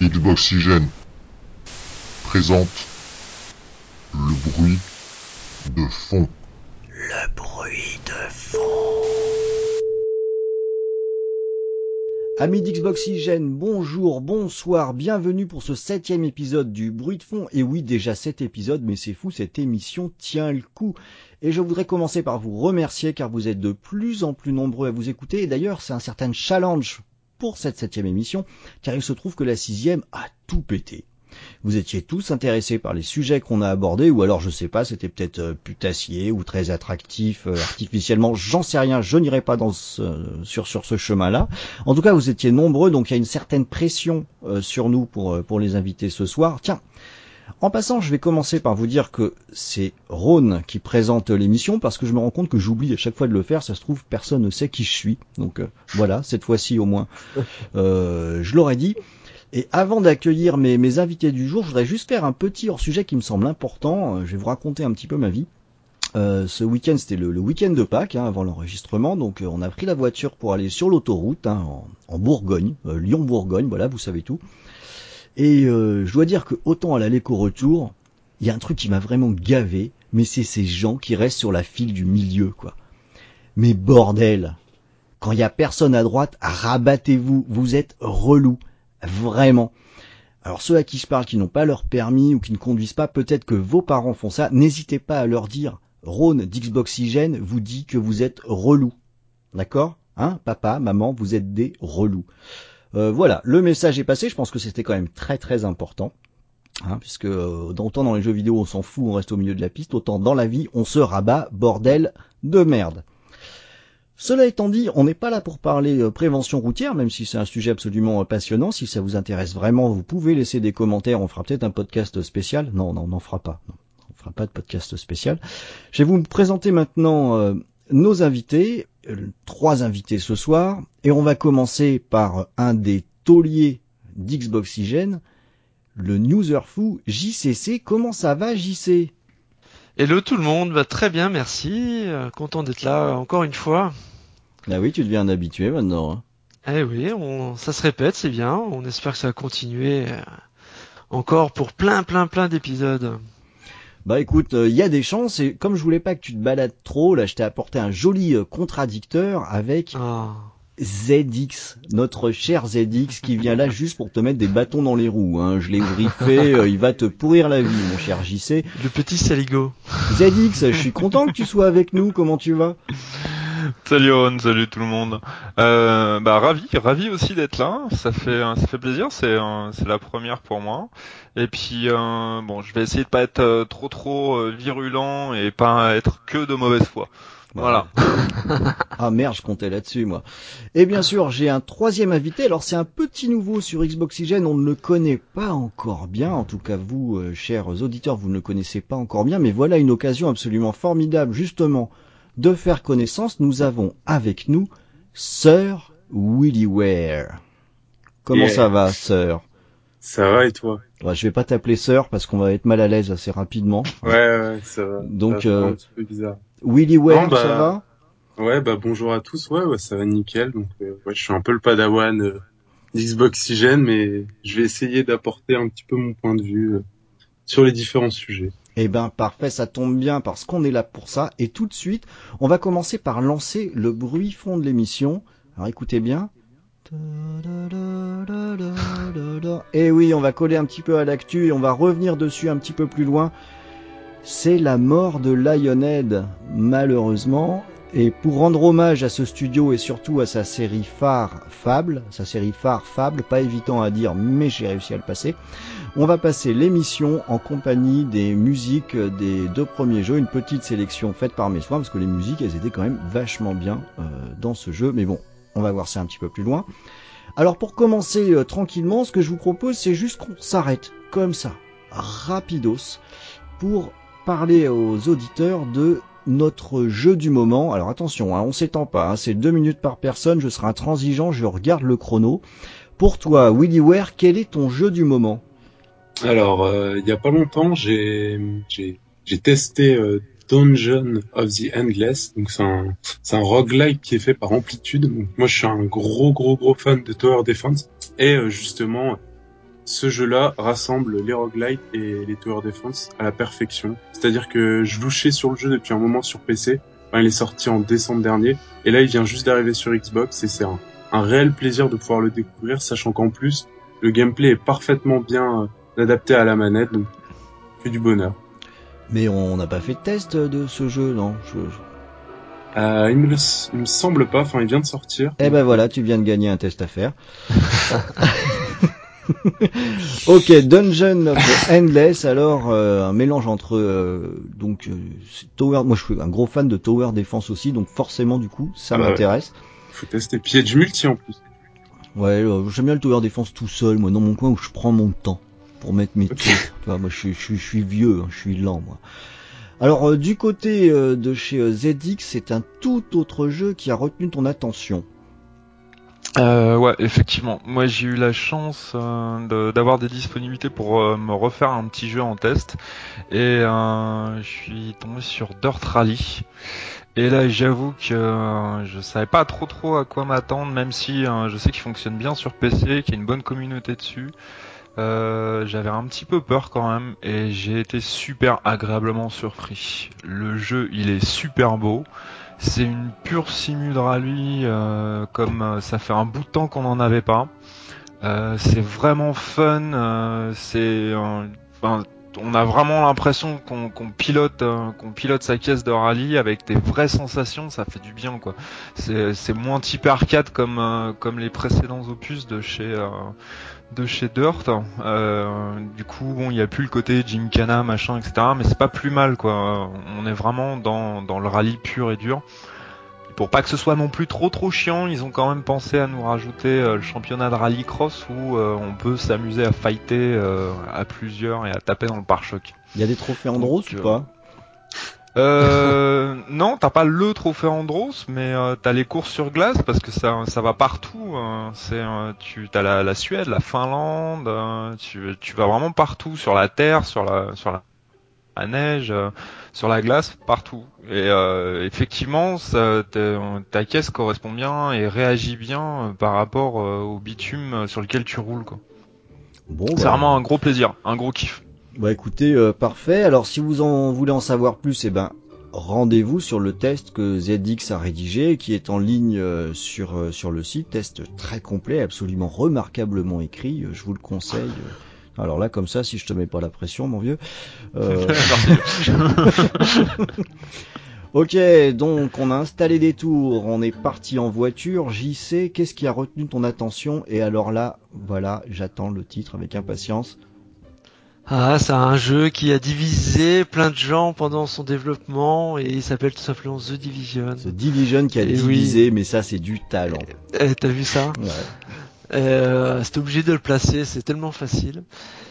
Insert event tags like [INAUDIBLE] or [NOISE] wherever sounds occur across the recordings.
Xboxygène présente le bruit de fond. Le bruit de fond. Amis d'Xboxygène, bonjour, bonsoir, bienvenue pour ce septième épisode du bruit de fond. Et oui, déjà sept épisodes, mais c'est fou, cette émission tient le coup. Et je voudrais commencer par vous remercier car vous êtes de plus en plus nombreux à vous écouter. Et d'ailleurs, c'est un certain challenge pour cette septième émission, car il se trouve que la sixième a tout pété. Vous étiez tous intéressés par les sujets qu'on a abordés, ou alors je sais pas, c'était peut-être euh, putassier ou très attractif euh, artificiellement, j'en sais rien, je n'irai pas sur, ce chemin-là. En tout cas, vous étiez nombreux, donc il y a une certaine pression euh, sur nous pour, pour les inviter ce soir. Tiens, en passant, je vais commencer par vous dire que c'est Rhône qui présente l'émission parce que je me rends compte que j'oublie à chaque fois de le faire. Ça se trouve, personne ne sait qui je suis. Donc euh, voilà, cette fois-ci au moins, [LAUGHS] euh, je l'aurais dit. Et avant d'accueillir mes, mes, invités du jour, je voudrais juste faire un petit hors-sujet qui me semble important. Euh, je vais vous raconter un petit peu ma vie. Euh, ce week-end, c'était le, le week-end de Pâques, hein, avant l'enregistrement. Donc, euh, on a pris la voiture pour aller sur l'autoroute hein, en, en, Bourgogne, euh, Lyon-Bourgogne. Voilà, vous savez tout. Et euh, je dois dire que autant à l'aller qu'au retour, il y a un truc qui m'a vraiment gavé, mais c'est ces gens qui restent sur la file du milieu, quoi. Mais bordel, quand il y a personne à droite, rabattez-vous, vous êtes relou, vraiment. Alors ceux à qui je parle qui n'ont pas leur permis ou qui ne conduisent pas, peut-être que vos parents font ça, n'hésitez pas à leur dire, Rhône d'Xboxygène vous dit que vous êtes relou. D'accord? Hein? Papa, maman, vous êtes des relous. Euh, voilà, le message est passé. Je pense que c'était quand même très très important. Hein, puisque euh, autant dans les jeux vidéo on s'en fout, on reste au milieu de la piste, autant dans la vie on se rabat, bordel de merde. Cela étant dit, on n'est pas là pour parler euh, prévention routière, même si c'est un sujet absolument euh, passionnant. Si ça vous intéresse vraiment, vous pouvez laisser des commentaires. On fera peut-être un podcast spécial. Non, non, on n'en fera pas. On fera pas de podcast spécial. Je vais vous présenter maintenant nos invités, euh, trois invités ce soir, et on va commencer par un des tauliers d'Xboxygène, le newser fou JCC. Comment ça va JC Hello tout le monde, va très bien, merci. Euh, content d'être là encore une fois. Ah oui, tu deviens un habitué maintenant. Hein. Eh oui, on, ça se répète, c'est bien. On espère que ça va continuer euh, encore pour plein, plein, plein d'épisodes. Bah écoute, il euh, y a des chances et comme je voulais pas que tu te balades trop, là je t'ai apporté un joli euh, contradicteur avec Ah. ZX, notre cher ZX qui vient là juste pour te mettre des bâtons dans les roues. Hein. Je l'ai briefé, [LAUGHS] euh, il va te pourrir la vie, mon cher JC. Le petit saligo. ZX, je suis content que tu sois avec nous. Comment tu vas? [LAUGHS] Salut Ron, salut tout le monde. Euh, bah ravi, ravi aussi d'être là. Ça fait ça fait plaisir. C'est euh, c'est la première pour moi. Et puis euh, bon, je vais essayer de pas être euh, trop trop euh, virulent et pas être que de mauvaise foi. Voilà. [LAUGHS] ah merde, je comptais là-dessus moi. Et bien sûr, j'ai un troisième invité. Alors c'est un petit nouveau sur Xboxygène, on ne le connaît pas encore bien. En tout cas, vous, euh, chers auditeurs, vous ne le connaissez pas encore bien. Mais voilà une occasion absolument formidable, justement, de faire connaissance. Nous avons avec nous Sir Willy Ware. Comment Yeah. ça va, Sir? Ça va et toi? Ouais, Je vais pas t'appeler Sir parce qu'on va être mal à l'aise assez rapidement. Ouais, ouais, ça va. Donc, Ça va faire euh, un petit peu bizarre. Willy Ware, Non, bah, ça va? Ouais, bah bonjour à tous. Ouais, ouais, ça va nickel. Donc, euh, ouais, je suis un peu le padawan euh, d'Xboxygène, mais je vais essayer d'apporter un petit peu mon point de vue euh, sur les différents sujets. Eh ben parfait, ça tombe bien parce qu'on est là pour ça. Et tout de suite, on va commencer par lancer le bruit fond de l'émission. Alors écoutez bien. Et oui, on va coller un petit peu à l'actu et on va revenir dessus un petit peu plus loin. C'est la mort de Lionhead, malheureusement. Et pour rendre hommage à ce studio et surtout à sa série phare Fable, sa série phare Fable, pas évident à dire, mais j'ai réussi à le passer. On va passer l'émission en compagnie des musiques des deux premiers jeux, une petite sélection faite par mes soins, parce que les musiques, elles étaient quand même vachement bien euh, dans ce jeu, mais bon, on va voir ça un petit peu plus loin. Alors pour commencer euh, tranquillement, ce que je vous propose, c'est juste qu'on s'arrête, comme ça, rapidos, pour parler aux auditeurs de notre jeu du moment. Alors attention, hein, on s'étend pas, hein, c'est deux minutes par personne, je serai intransigeant, je regarde le chrono. Pour toi, Willy Ware, quel est ton jeu du moment? Alors, euh, il y a pas longtemps, j'ai testé euh, Dungeon of the Endless. Donc c'est un c'est un roguelike qui est fait par Amplitude. Donc moi je suis un gros gros gros fan de Tower Defense et euh, justement ce jeu-là rassemble les roguelites et les tower defense à la perfection. C'est-à-dire que je louchais sur le jeu depuis un moment sur PC. Enfin, il est sorti en décembre dernier et là il vient juste d'arriver sur Xbox et c'est un, un réel plaisir de pouvoir le découvrir, sachant qu'en plus le gameplay est parfaitement bien adapté à la manette, donc fait du bonheur. Mais on n'a pas fait de test de ce jeu, non? Je... Euh, il, me le, il me semble pas, enfin il vient de sortir. Eh ben voilà, tu viens de gagner un test à faire. [LAUGHS] ok, Dungeon of Endless, alors euh, un mélange entre euh, donc euh, Tower, moi je suis un gros fan de Tower Defense aussi, donc forcément du coup ça Ah bah m'intéresse. Faut tester piège multi en plus. Ouais, euh, j'aime bien le Tower Defense tout seul, moi dans mon coin où je prends mon temps pour mettre mes Ok. trucs. Tu vois, moi je suis, je, suis, je suis vieux, hein, je suis lent moi. Alors euh, du côté euh, de chez euh, ZX, c'est un tout autre jeu qui a retenu ton attention. Euh, ouais, effectivement. Moi, j'ai eu la chance euh, de- d'avoir des disponibilités pour euh, me refaire un petit jeu en test, et je suis tombé sur Dirt Rally. Et là, j'avoue que je savais pas trop trop à quoi m'attendre, même si je sais qu'il fonctionne bien sur PC, qu'il y a une bonne communauté dessus. Euh, J'avais un petit peu peur quand même, et j'ai été super agréablement surpris. Le jeu, il est super beau. C'est une pure simu de rallye, euh, comme euh, ça fait un bout de temps qu'on n'en avait pas. Euh, c'est vraiment fun. euh, c'est, on a vraiment l'impression qu'on pilote, qu'on pilote sa caisse de rallye avec des vraies sensations. Ça fait du bien, quoi. C'est moins type arcade comme comme les précédents opus de chez euh, de chez Dirt. Euh, du coup, bon, il y a plus le côté Gymkhana, machin, etc. Mais c'est pas plus mal, quoi. On est vraiment dans, dans le rallye pur et dur. Et pour pas que ce soit non plus trop trop chiant, ils ont quand même pensé à nous rajouter euh, le championnat de rallye cross où euh, on peut s'amuser à fighter à plusieurs et à taper dans le pare-choc. Il y a des trophées Andros Donc, ou pas? Euh, non, t'as pas le trophée Andros, mais euh, t'as les courses sur glace parce que ça, ça va partout. euh, c'est, euh, tu, t'as la, la Suède, la Finlande, euh, tu, tu vas vraiment partout sur la terre, sur la, sur la, la neige, sur la glace, partout. Et euh, effectivement, ça, ta, caisse correspond bien et réagit bien par rapport au bitume sur lequel tu roules. Quoi. Bon, C'est bah, vraiment un gros plaisir, un gros kiff. Bah écoutez, euh, parfait. Alors si vous en voulez en savoir plus, eh ben rendez-vous sur le test que ZX a rédigé, qui est en ligne euh, sur euh, sur le site. Test très complet, absolument remarquablement écrit. euh, je vous le conseille. Euh, Alors là, comme ça, si je te mets pas la pression, mon vieux. [LAUGHS] Euh, [LAUGHS] ok, donc on a installé des tours, on est parti en voiture. JC, qu'est-ce qui a retenu ton attention? Et alors là, voilà, j'attends le titre avec impatience. Ah, c'est un jeu qui a divisé plein de gens pendant son développement et il s'appelle tout simplement The Division. The Division qui a oui. divisé, mais ça c'est du talent. Eh, T'as vu ça? Ouais. euh, C'était obligé de le placer, c'est tellement facile.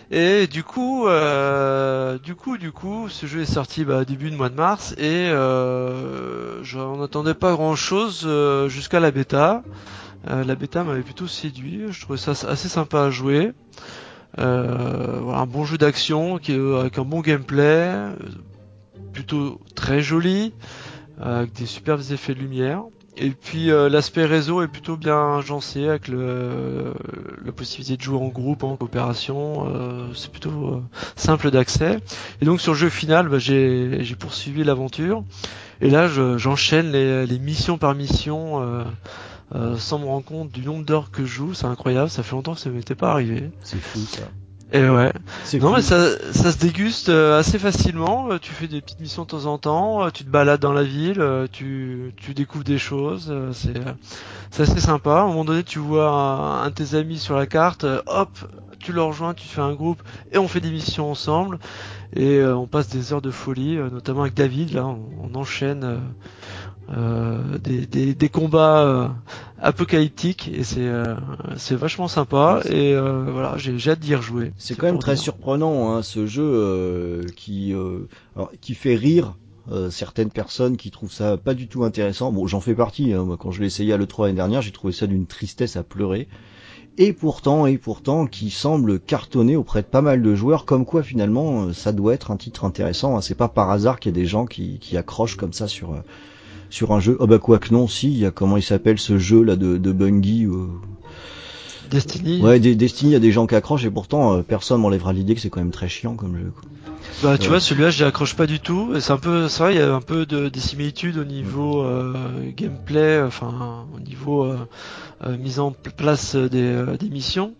Et du coup, euh, du coup, du coup, ce jeu est sorti bah, début de mois de mars et euh, j'en attendais pas grand chose jusqu'à la bêta. Euh, la bêta m'avait plutôt séduit, je trouvais ça assez sympa à jouer. Euh, voilà, un bon jeu d'action qui avec un bon gameplay, euh, plutôt très joli, avec des superbes effets de lumière. Et puis euh, l'aspect réseau est plutôt bien agencé avec le, la possibilité de jouer en groupe, en coopération. c'est plutôt simple d'accès. Et donc sur le jeu final, bah, j'ai poursuivi l'aventure. Et là, je- j'enchaîne les, les missions par mission. euh, sans me rendre compte du nombre d'heures que je joue, c'est incroyable, ça fait longtemps que ça m'était pas arrivé. C'est fou ça. Et ouais, non mais ça, ça se déguste euh, assez facilement. Euh, Tu fais des petites missions de temps en temps, euh, tu te balades dans la ville, euh, tu, tu découvres des choses. euh, C'est euh, c'est assez sympa. À un moment donné, tu vois un, un de tes amis sur la carte, euh, hop, tu le rejoins, tu fais un groupe et on fait des missions ensemble. Et euh, on passe des heures de folie, euh, notamment avec David. Là, on, on enchaîne euh, des, des, des combats euh, apocalyptiques et c'est euh, c'est vachement sympa. Et euh, voilà, j'ai j'ai hâte d'y rejouer. C'est quand même très dire. surprenant hein, ce jeu euh, qui euh, alors, qui fait rire euh, certaines personnes qui trouvent ça pas du tout intéressant. Bon, j'en fais partie. Hein, moi, quand je l'ai essayé à l'E3 l'année dernière, j'ai trouvé ça d'une tristesse à pleurer. Et pourtant, et pourtant, qui semble cartonner auprès de pas mal de joueurs, comme quoi finalement, ça doit être un titre intéressant. Hein. C'est pas par hasard qu'il y a des gens qui, qui accrochent comme ça sur sur un jeu. Oh bah quoi que non, si, il y a comment il s'appelle ce jeu là de, de Bungie. euh, Destiny. Ouais, des- Destiny, il y a des gens qui accrochent et pourtant euh, personne m'enlèvera l'idée que c'est quand même très chiant comme jeu. quoi. Bah tu Ouais. vois celui-là j'y accroche pas du tout. Et C'est un peu, c'est vrai il y a un peu de des similitudes au niveau euh, gameplay, enfin au niveau euh, euh, mise en pl- place des, euh, des missions.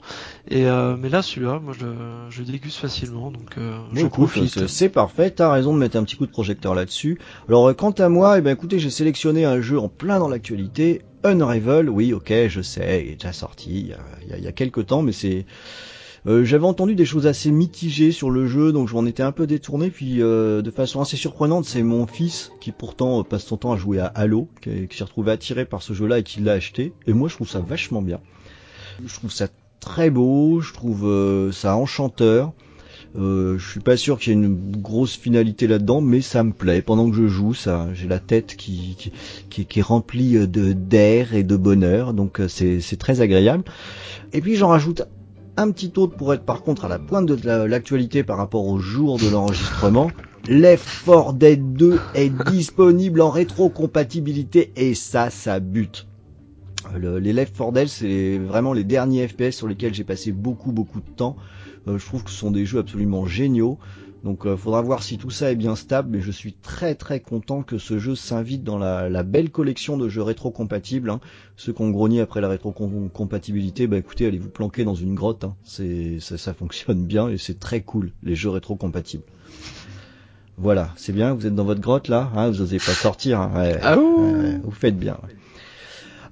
Et euh, mais là celui-là moi je, je déguste facilement donc euh, je écoute, profite. c'est- parfait, t'as raison de mettre un petit coup de projecteur là-dessus. Alors euh, quant à moi, eh ben écoutez, j'ai sélectionné un jeu en plein dans l'actualité, Unravel, oui ok, je sais, il est déjà sorti il y a- il y a quelques temps, mais c'est... euh, J'avais entendu des choses assez mitigées sur le jeu, donc je m'en étais un peu détourné, puis euh, de façon assez surprenante, c'est mon fils, qui pourtant euh, passe son temps à jouer à Halo, qui, s'est retrouvé attiré par ce jeu-là et qui l'a acheté, et moi je trouve ça vachement bien. Je trouve ça très beau, je trouve euh, ça enchanteur. Euh, je suis pas sûr qu'il y ait une grosse finalité là-dedans, mais ça me plaît. Pendant que je joue, ça, j'ai la tête qui, qui, qui, est remplie de d'air et de bonheur, donc c'est très agréable. Et puis j'en rajoute un petit autre pour être par contre à la pointe de la- l'actualité par rapport au jour de l'enregistrement. Left 4 Dead 2 est disponible en rétrocompatibilité et ça, ça bute. Le- les Left 4 Dead, c'est vraiment les derniers FPS sur lesquels j'ai passé beaucoup beaucoup de temps. Euh, je trouve que ce sont des jeux absolument géniaux. Donc euh, faudra voir si tout ça est bien stable, mais je suis très très content que ce jeu s'invite dans la, la belle collection de jeux rétro-compatibles. hein. Ceux qui ont grogné après la rétro-compatibilité, bah écoutez, allez vous planquer dans une grotte. hein. C'est ça, ça fonctionne bien et c'est très cool les jeux rétro-compatibles. Voilà, c'est bien. Vous êtes dans votre grotte là, hein, vous osez pas sortir. hein. Ouais, Ah ouais, vous faites bien.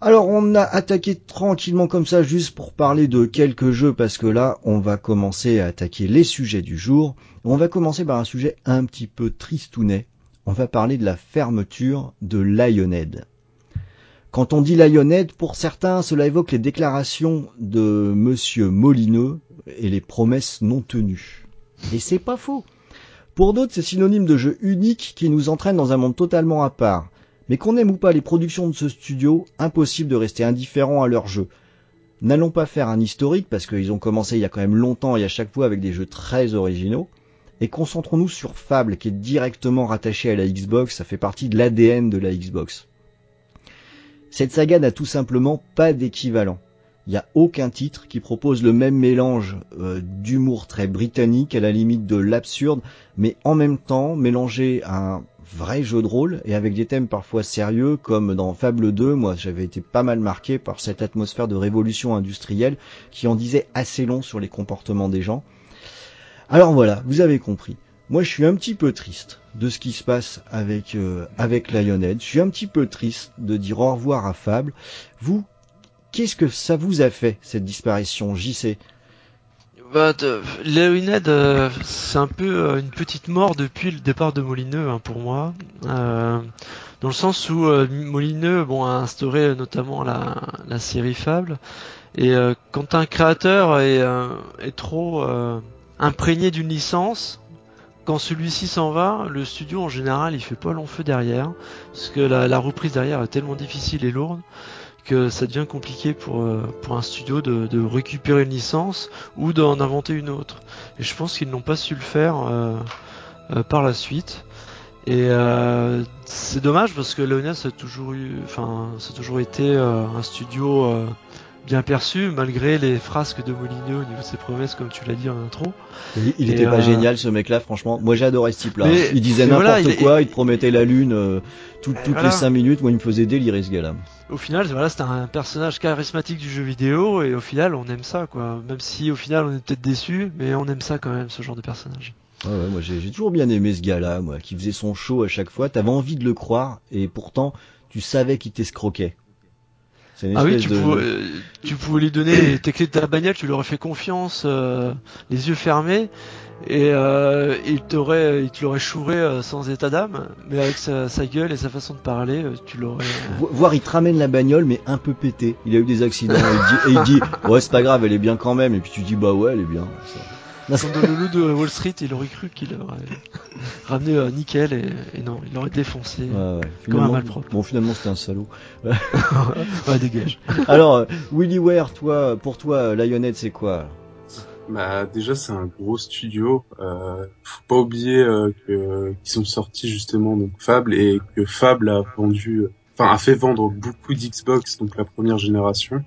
Alors on a attaqué tranquillement comme ça juste pour parler de quelques jeux parce que là on va commencer à attaquer les sujets du jour. On va commencer par un sujet un petit peu tristounet. On va parler de la fermeture de Lionhead. Quand on dit Lionhead, pour certains, cela évoque les déclarations de monsieur Molineux et les promesses non tenues. Et c'est pas faux. Pour d'autres, c'est synonyme de jeu unique qui nous entraîne dans un monde totalement à part. Mais qu'on aime ou pas les productions de ce studio, impossible de rester indifférent à leur jeu. N'allons pas faire un historique parce qu'ils ont commencé il y a quand même longtemps et à chaque fois avec des jeux très originaux. Et concentrons-nous sur Fable qui est directement rattaché à la Xbox, ça fait partie de l'ADN de la Xbox. Cette saga n'a tout simplement pas d'équivalent. Il n'y a aucun titre qui propose le même mélange euh, d'humour très britannique à la limite de l'absurde, mais en même temps mélangé un vrai jeu de rôle et avec des thèmes parfois sérieux comme dans Fable 2, moi j'avais été pas mal marqué par cette atmosphère de révolution industrielle qui en disait assez long sur les comportements des gens. Alors voilà, vous avez compris. Moi je suis un petit peu triste de ce qui se passe avec euh, avec Lionhead. Je suis un petit peu triste de dire au revoir à Fable. Vous, qu'est-ce que ça vous a fait cette disparition JC Bah, Leonid, euh, c'est un peu euh, une petite mort depuis le départ de Molineux hein, pour moi, Euh, dans le sens où Molineux, a instauré notamment la, la série Fable, et quand un créateur est, trop imprégné d'une licence, quand celui-ci s'en va, le studio en général il fait pas long feu derrière, parce que la, la reprise derrière est tellement difficile et lourde que ça devient compliqué pour, euh, pour un studio de, de récupérer une licence ou d'en inventer une autre. Et je pense qu'ils n'ont pas su le faire euh, euh, par la suite. Et euh, c'est dommage parce que Leonas a toujours eu, enfin, ça a toujours été euh, un studio euh, bien perçu malgré les frasques de Molineux au niveau de ses promesses, comme tu l'as dit en intro. Il, il était pas euh, génial ce mec-là, franchement. Moi adoré ce type-là. Mais- Il disait n'importe voilà, il est- quoi, il te promettait la lune euh, tout- toutes voilà. les cinq minutes. Moi il me faisait délirer ce gars-là. Au final, voilà, c'était un personnage charismatique du jeu vidéo et au final, on aime ça, quoi. Même si au final, on est peut-être déçu, mais on aime ça quand même, ce genre de personnage. Ouais, ouais, moi j'ai j'ai toujours bien aimé ce gars-là, moi, qui faisait son show à chaque fois. T'avais envie de le croire et pourtant tu savais qu'il t'escroquait. Ah oui, tu de- pouvais, euh, tu pouvais lui donner tes clés de ta bagnole, tu lui aurais fait confiance, euh, les yeux fermés, et euh, il t'aurait, il te l'aurait chouré euh, sans état d'âme, mais avec sa, sa gueule et sa façon de parler, euh, tu l'aurais. Vo- Voir, il te ramène la bagnole, mais un peu pété. Il a eu des accidents. et, il dit, et il dit, ouais, c'est pas grave, elle est bien quand même. Et puis tu dis, bah ouais, elle est bien. Ça- Comme dans le loup de Wall Street, il aurait cru qu'il aurait ramené euh, nickel, et, et non, il l'aurait défoncé. Ouais, ouais. Comme un malpropre. Bon, finalement, c'était un salaud. [LAUGHS] Ouais, dégage. [LAUGHS] Alors, euh, Willy Ware, toi, pour toi, Lionhead, c'est quoi Bah déjà c'est un gros studio. Euh, faut pas oublier euh, que qu'ils sont sortis justement donc Fable et que Fable a vendu, enfin a fait vendre beaucoup d'Xbox donc la première génération.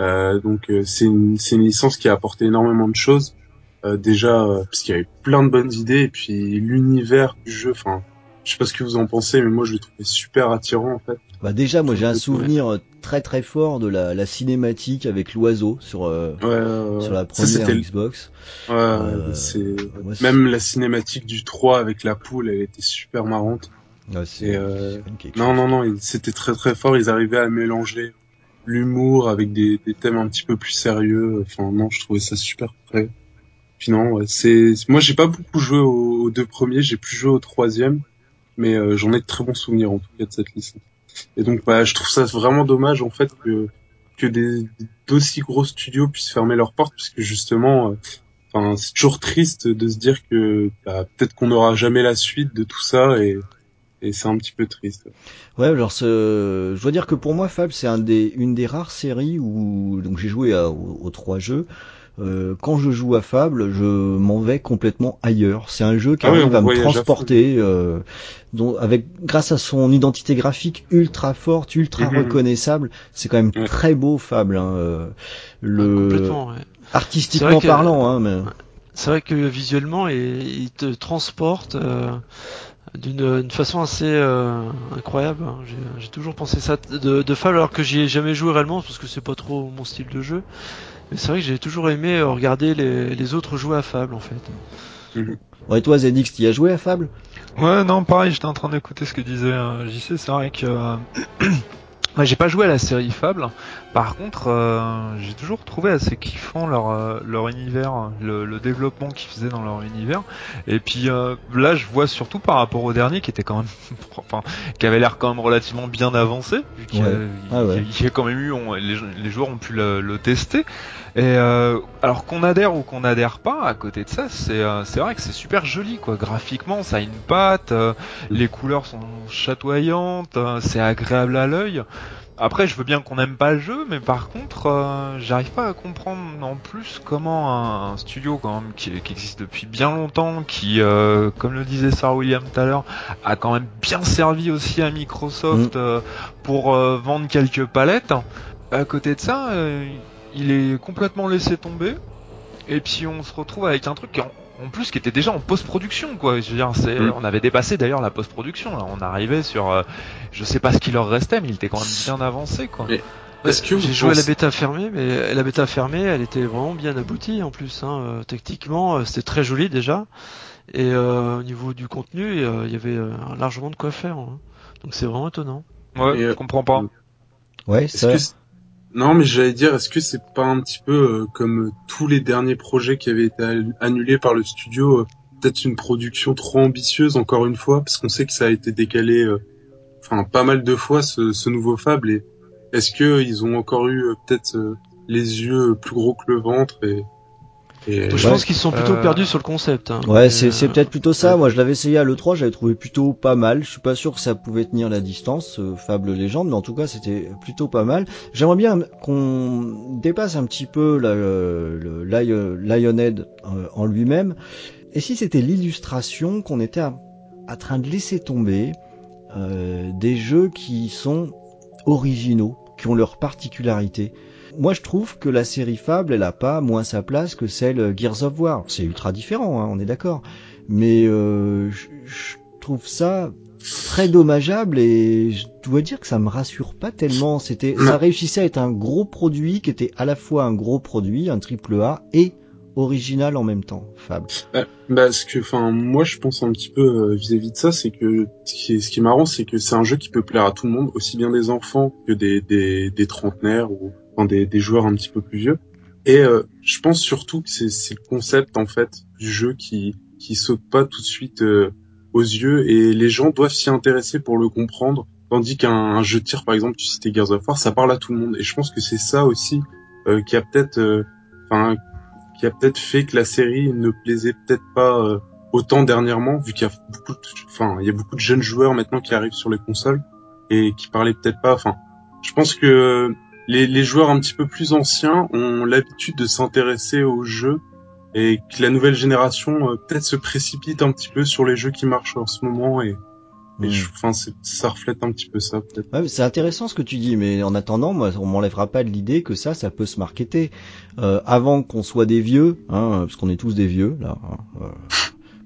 Euh, donc euh, c'est une, c'est une licence qui a apporté énormément de choses. Euh, déjà euh, parce qu'il y avait plein de bonnes idées et puis l'univers du jeu. Enfin, je sais pas ce que vous en pensez, mais moi je l'ai trouvé super attirant en fait. Bah déjà, moi j'ai un souvenir très très fort de la, la cinématique avec l'oiseau sur euh, Ouais, sur la première Xbox. Ouais, Euh, même la cinématique du 3 avec la poule, elle était super marrante. ouais, c'est- et, euh, Non, non, non, c'était très très fort. Ils arrivaient à mélanger l'humour avec des, des thèmes un petit peu plus sérieux. Enfin, non, je trouvais ça super prêt. Puis non, ouais, c'est moi j'ai pas beaucoup joué aux, aux deux premiers, j'ai plus joué au troisième, mais euh, j'en ai de très bons souvenirs en tout cas de cette licence. Et donc, bah, je trouve ça vraiment dommage en fait que que des d'aussi gros studios puissent fermer leurs portes, puisque justement, euh, enfin, c'est toujours triste de se dire que bah, peut-être qu'on n'aura jamais la suite de tout ça et et c'est un petit peu triste. Ouais, alors ce... je dois dire que pour moi, Fable, c'est un des, une des rares séries où donc j'ai joué aux trois jeux. Euh, quand je joue à Fable, je m'en vais complètement ailleurs. C'est un jeu qui Ah arrive à me transporter, euh, dont, avec grâce à son identité graphique ultra forte, ultra Mhm. reconnaissable. C'est quand même Ouais. très beau, Fable. Hein, euh, le Complètement, ouais. artistiquement que- parlant, hein, mais C'est vrai que visuellement, il, il te transporte euh, d'une une façon assez euh, incroyable. hein. J'ai j'ai toujours pensé ça de, de Fable alors que j'y ai jamais joué réellement parce que c'est pas trop mon style de jeu. Mais c'est vrai que j'ai toujours aimé euh, regarder les, les autres jouer à Fable en fait. [LAUGHS] ouais, toi, Zedix, t'y as joué à Fable? Ouais, non, pareil, j'étais en train d'écouter ce que disait euh, JC, c'est vrai que... euh, [CLEARS THROAT] Ouais, j'ai pas joué à la série Fable. Par contre, euh, j'ai toujours trouvé assez kiffant leur euh, leur univers, le, le développement qu'ils faisaient dans leur univers. Et puis euh, là, je vois surtout par rapport au dernier qui était quand même, [LAUGHS] enfin, qui avait l'air quand même relativement bien avancé, vu qu'il y a- Ouais. Ah ouais. il y a quand même eu, on- les, les joueurs ont pu le, le tester. Et euh, alors qu'on adhère ou qu'on adhère pas, à côté de ça, c'est euh, c'est vrai que c'est super joli, quoi. Graphiquement, ça a une patte, euh, les couleurs sont chatoyantes, euh, c'est agréable à l'œil. Après, je veux bien qu'on n'aime pas le jeu, mais par contre, euh, j'arrive pas à comprendre en plus comment un, un studio quand même qui, qui existe depuis bien longtemps, qui, euh, comme le disait Sarah William tout à l'heure, a quand même bien servi aussi à Microsoft euh, pour vendre quelques palettes. À côté de ça, il est complètement laissé tomber. Et puis on se retrouve avec un truc qui en, plus qui était déjà en post-production quoi. Je veux dire, c'est, Mm. on avait dépassé d'ailleurs la post-production. Là, on arrivait sur, euh, je sais pas ce qui leur restait, mais il était quand même bien avancé quoi. Mais- Est-ce que vous J'ai joué à la bêta fermée, mais la bêta fermée, elle était vraiment bien aboutie en plus. Hein. Euh, Techniquement, euh, c'était très joli déjà. Et euh, au niveau du contenu, euh, il y avait euh, largement de quoi faire. hein. Donc c'est vraiment étonnant. Ouais, Et, euh, je comprends pas. Ouais, Est-ce ça. Non, mais j'allais dire, est-ce que c'est pas un petit peu euh, comme tous les derniers projets qui avaient été annulés par le studio, euh, peut-être une production trop ambitieuse encore une fois, parce qu'on sait que ça a été décalé, euh, pas mal de fois ce, ce nouveau Fable. Et est-ce que ils ont encore eu euh, peut-être euh, les yeux plus gros que le ventre et, et Je Ouais. pense qu'ils se sont plutôt Euh, perdus sur le concept. hein. Ouais, c'est c'est euh, peut-être plutôt ça. ouais. Moi, je l'avais essayé à l'E3, j'avais trouvé plutôt pas mal. Je suis pas sûr que ça pouvait tenir la distance, euh, Fable Légende, mais en tout cas, c'était plutôt pas mal. J'aimerais bien qu'on dépasse un petit peu la- le, le Lion- Lionhead euh, en lui-même. Et si c'était l'illustration qu'on était à, à train de laisser tomber euh, des jeux qui sont originaux, qui ont leur particularité. Moi, je trouve que la série Fable, elle a pas moins sa place que celle euh, Gears of War. C'est ultra différent, hein, on est d'accord. Mais euh, je, je trouve ça très dommageable et je dois dire que ça me rassure pas tellement. C'était, ça réussissait à être un gros produit qui était à la fois un gros produit, un triple A et original en même temps. Fable. Bah, bah, ce que, enfin, moi, je pense un petit peu euh, vis-à-vis de ça, c'est que ce qui est, ce qui est marrant, c'est que c'est un jeu qui peut plaire à tout le monde, aussi bien des enfants que des, des, des trentenaires ou des, des joueurs un petit peu plus vieux. Et euh, je pense surtout que c'est, le concept en fait du jeu qui, qui saute pas tout de suite euh, aux yeux, et les gens doivent s'y intéresser pour le comprendre. Tandis qu'un un jeu de tir, par exemple, tu citais Gears of War, ça parle à tout le monde. Et je pense que c'est ça aussi euh, qui a peut-être, euh, enfin, qui a peut-être fait que la série ne plaisait peut-être pas euh, autant dernièrement, vu qu'il y a beaucoup, de, enfin, il y a beaucoup de jeunes joueurs maintenant qui arrivent sur les consoles et qui parlaient peut-être pas. Enfin, je pense que les, les joueurs un petit peu plus anciens ont l'habitude de s'intéresser aux jeux et que la nouvelle génération euh, peut-être se précipite un petit peu sur les jeux qui marchent en ce moment et Et Mm. je, enfin, c'est- ça reflète un petit peu ça, peut-être. Ouais, c'est intéressant ce que tu dis, mais en attendant, moi, on m'enlèvera pas de l'idée que ça, ça peut se marketer. Euh, avant qu'on soit des vieux, hein, parce qu'on est tous des vieux là. hein, euh,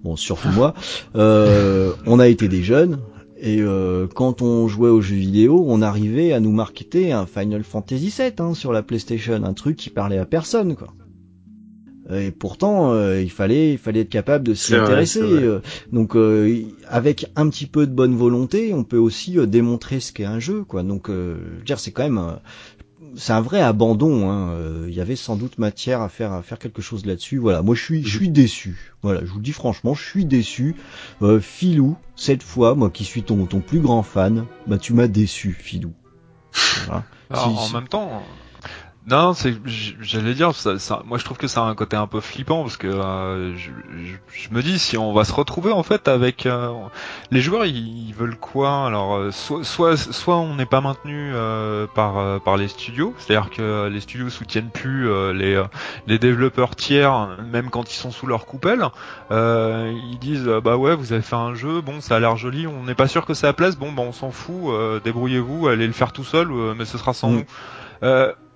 bon, surtout moi. euh, on a été des jeunes. Et euh, quand on jouait aux jeux vidéo, on arrivait à nous marketer un Final Fantasy VII hein, sur la PlayStation, un truc qui parlait à personne, quoi. Et pourtant, euh, il fallait, il fallait être capable de s'y intéresser. vrai. euh, donc, euh, avec un petit peu de bonne volonté, on peut aussi euh, démontrer ce qu'est un jeu, quoi. Donc, euh, je veux dire, c'est quand même, euh, c'est un vrai abandon. Hein. Euh, Il y avait sans doute matière à faire, à faire quelque chose là-dessus. Voilà, moi, je suis, je suis déçu. Voilà, je vous le dis franchement, je suis déçu. Euh, Filou, cette fois, moi qui suis ton, ton plus grand fan, bah, tu m'as déçu, Filou. Voilà. Alors, Si- en si- même temps, non, c'est, j'allais dire, ça, ça- moi je trouve que ça a un côté un peu flippant parce que euh, je, je- je me dis si on va se retrouver en fait avec euh, les joueurs, ils, ils veulent quoi? Alors, euh, soit, soit, soit on n'est pas maintenu euh, par euh, par les studios, c'est-à-dire que les studios soutiennent plus euh, les les développeurs tiers, même quand ils sont sous leur coupelle. Euh, ils disent bah ouais, vous avez fait un jeu, bon, ça a l'air joli, on n'est pas sûr que ça plaise, bon, bah on s'en fout, euh, débrouillez-vous, allez le faire tout seul, euh, mais ce sera sans Mm. nous.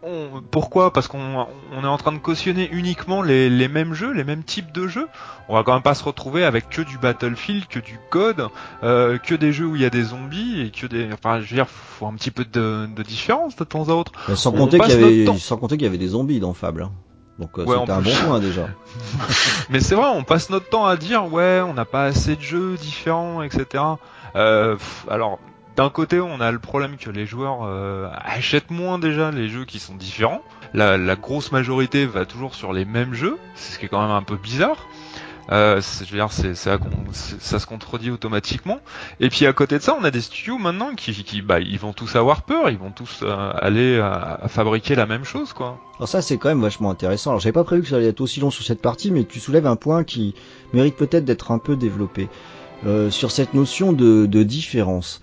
On- pourquoi? Parce qu'on on est en train de cautionner uniquement les, les mêmes jeux, les mêmes types de jeux. On va quand même pas se retrouver avec que du Battlefield, que du code, euh, que des jeux où il y a des zombies et que des. Enfin, je veux dire, faut un petit peu de, de différence de temps à autre. Mais sans on compter qu'il y avait, notre temps. sans compter qu'il y avait des zombies dans Fable. hein. Donc euh, Ouais, c'était un bon point déjà. [LAUGHS] Mais c'est vrai, on passe notre temps à dire ouais, on n'a pas assez de jeux différents, etc. Euh, alors, d'un côté, on a le problème que les joueurs euh, achètent moins déjà les jeux qui sont différents. La, grosse majorité va toujours sur les mêmes jeux, ce qui est quand même un peu bizarre. Euh, je veux dire, c'est, c'est- ça se contredit automatiquement. Et puis à côté de ça, on a des studios maintenant qui, qui bah, ils vont tous avoir peur, ils vont tous euh, aller fabriquer la même chose, quoi. Alors ça c'est quand même vachement intéressant. Alors j'avais pas prévu que ça allait être aussi long sur cette partie, mais tu soulèves un point qui mérite peut-être d'être un peu développé sur cette notion de différence.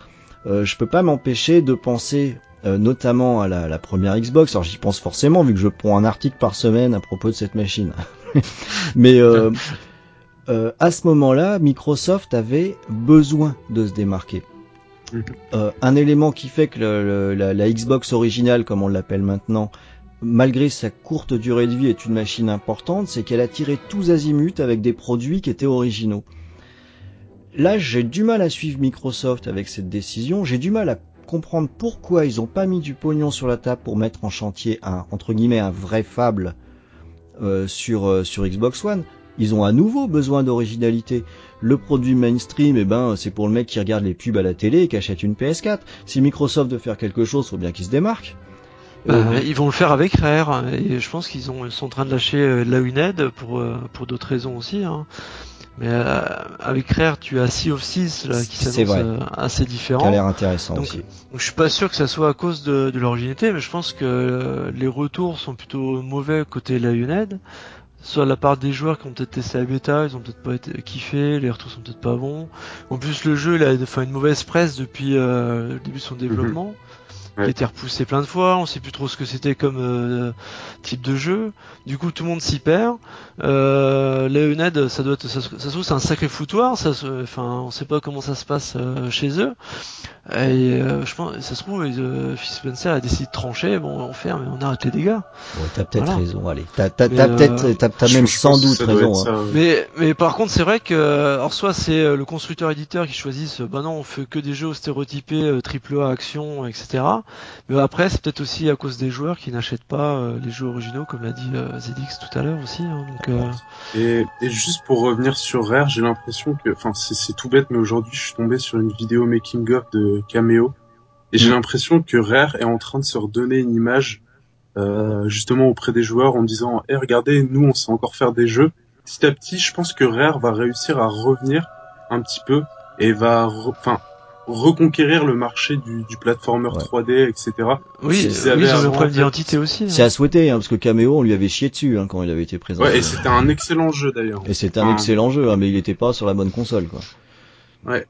Euh, je peux pas m'empêcher de penser euh, notamment à la, la première Xbox. Alors j'y pense forcément vu que je prends un article par semaine à propos de cette machine. [LAUGHS] mais euh, [LAUGHS] euh, à ce moment-là, Microsoft avait besoin de se démarquer. Mhm. Euh, un élément qui fait que le- le- la, la Xbox originale, comme on l'appelle maintenant, malgré sa courte durée de vie, est une machine importante, c'est qu'elle a tiré tous azimuts avec des produits qui étaient originaux. Là, j'ai du mal à suivre Microsoft avec cette décision, j'ai du mal à comprendre pourquoi ils ont pas mis du pognon sur la table pour mettre en chantier un, entre guillemets, un vrai fable euh, sur, euh, sur Xbox One. Ils ont à nouveau besoin d'originalité. Le produit mainstream, eh ben, c'est pour le mec qui regarde les pubs à la télé et qui achète une PS4. Si Microsoft veut faire quelque chose, faut bien qu'il se démarque. Euh, Bah, ils vont le faire avec Rare et je pense qu'ils ont ils sont en train de lâcher euh, la Uned pour euh, pour d'autres raisons aussi. Hein. Mais euh, avec Rare, tu as Sea of Thieves là, qui s'annonce euh, assez qui a différent. l'air intéressant Donc, aussi. Donc, je suis pas sûr que ça soit à cause de, de l'originalité, mais je pense que euh, les retours sont plutôt mauvais côté la Uned. Soit de la part des joueurs qui ont peut-être testé la bêta, ils ont peut-être pas été kiffés, les retours sont peut-être pas bons. En plus, le jeu, il a fait une mauvaise presse depuis euh, le début de son développement. Ouais. Il a été repoussé plein de fois, on sait plus trop ce que c'était comme euh, type de jeu. Du coup, tout le monde s'y perd. Euh, la Uned, ça doit être, ça, se ça se trouve, c'est un sacré foutoir. Ça, se- enfin, on sait pas comment ça se passe euh, chez eux. Et euh, je pense, ça se trouve, euh, Phil Spencer a décidé de trancher. Bon, on ferme, on arrête les dégâts. Bon, t'as peut-être voilà. raison, allez. T'as, t'as, Mais, t'as peut-être, t'as, même sans doute raison. hein. ça. Mais, mais par contre, c'est vrai que, alors soit c'est le constructeur-éditeur qui choisissent, bah non, on fait que des jeux stéréotypés, triple A, action, etc. Mais après, c'est peut-être aussi à cause des joueurs qui n'achètent pas euh, les jeux originaux, comme l'a dit euh, Zedix tout à l'heure aussi. hein. donc, euh, Et, et juste pour revenir sur Rare, j'ai l'impression que, enfin, c'est, tout bête, mais aujourd'hui, je suis tombé sur une vidéo making of de Cameo, et j'ai Mm. l'impression que Rare est en train de se redonner une image, justement auprès des joueurs, en disant, eh, regardez, nous, on sait encore faire des jeux. Petit à petit, je pense que Rare va réussir à revenir un petit peu et va, enfin, reconquérir le marché du, du platformer Ouais. 3D, etc. oui, euh, oui, avaient ils ont un avant, problème en fait, d'identité aussi. C'est hein. à souhaiter, hein, parce que Cameo, on lui avait chié dessus hein, quand il avait été présenté. Ouais, et c'était un excellent jeu d'ailleurs. Et c'était un Ah. excellent jeu, hein, mais il était pas sur la bonne console, quoi. Ouais.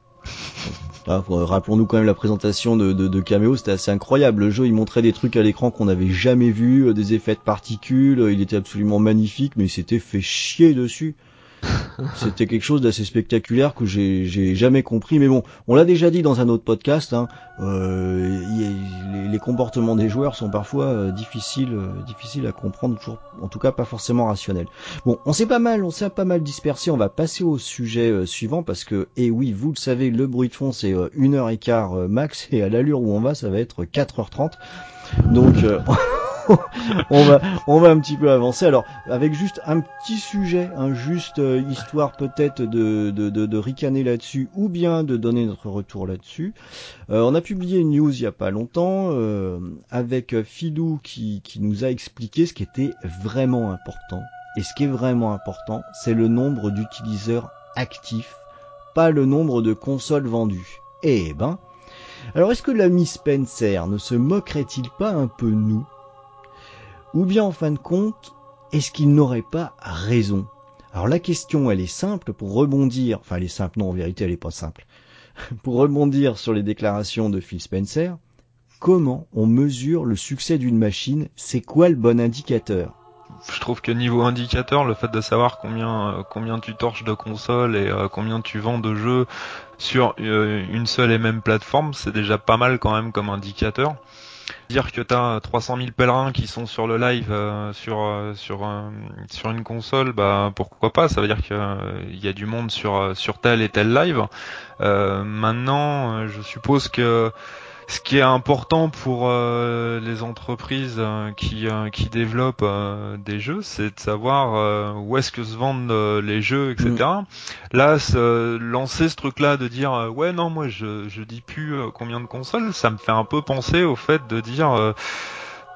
Ah, Rappelons-nous quand même la présentation de, de, de Cameo, c'était assez incroyable. Le jeu, il montrait des trucs à l'écran qu'on n'avait jamais vu, des effets de particules, il était absolument magnifique, mais il s'était fait chier dessus. [LAUGHS] C'était quelque chose d'assez spectaculaire que j'ai jamais compris. Mais bon, on l'a déjà dit dans un autre podcast. Hein, euh, les, les comportements des joueurs sont parfois euh, difficiles, euh, difficiles à comprendre, toujours, en tout cas pas forcément rationnels. Bon, on s'est pas mal, on s'est pas mal dispersé. On va passer au sujet euh, suivant parce que, et oui, vous le savez, le bruit de fond c'est euh, une heure et quart euh, max et à l'allure où on va, ça va être 4h30. Donc [LAUGHS] [LAUGHS] on va on va un petit peu avancer. Alors avec juste un petit sujet, un juste euh, histoire peut-être de, ricaner là-dessus ou bien de donner notre retour là-dessus. Euh, on a publié une news il y a pas longtemps euh, avec Fidou qui, qui nous a expliqué ce qui était vraiment important. Et ce qui est vraiment important, c'est le nombre d'utilisateurs actifs, pas le nombre de consoles vendues. Eh ben, alors est-ce que l'ami Spencer ne se moquerait-il pas un peu nous Ou bien en fin de compte, est-ce qu'il n'aurait pas raison? Alors la question elle est simple pour rebondir, enfin elle est simple, non en vérité elle est pas simple. [LAUGHS] pour rebondir sur les déclarations de Phil Spencer, comment on mesure le succès d'une machine? C'est quoi le bon indicateur? Je trouve que niveau indicateur, le fait de savoir combien euh, combien tu torches de consoles et euh, combien tu vends de jeux sur euh, une seule et même plateforme, c'est déjà pas mal quand même comme indicateur. Dire que t'as 300 000 pèlerins qui sont sur le live euh, sur euh, sur euh, sur une console, bah pourquoi pas? Ça veut dire qu'il y a du monde sur euh, sur tel et tel live. Euh, maintenant, euh, je suppose que ce qui est important pour euh, les entreprises euh, qui, euh, qui développent euh, des jeux, c'est de savoir euh, où est-ce que se vendent euh, les jeux, etc. Là, se- lancer ce truc-là de dire euh, ouais non moi je je dis plus euh, combien de consoles, ça me fait un peu penser au fait de dire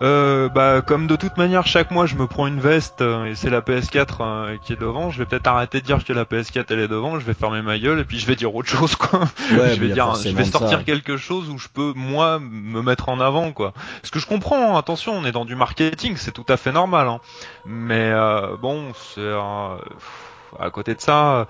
euh, bah comme de toute manière chaque mois je me prends une veste euh, et c'est la PS4 euh, qui est devant, je vais peut-être arrêter de dire que la PS4 elle est devant, je vais fermer ma gueule et puis je vais dire autre chose quoi. Ouais, [LAUGHS] je vais dire, je vais ça. sortir quelque chose où je peux moi me mettre en avant quoi. Ce que je comprends, hein, attention, on est dans du marketing, c'est tout à fait normal. Hein. Mais euh, bon, c'est euh, à côté de ça,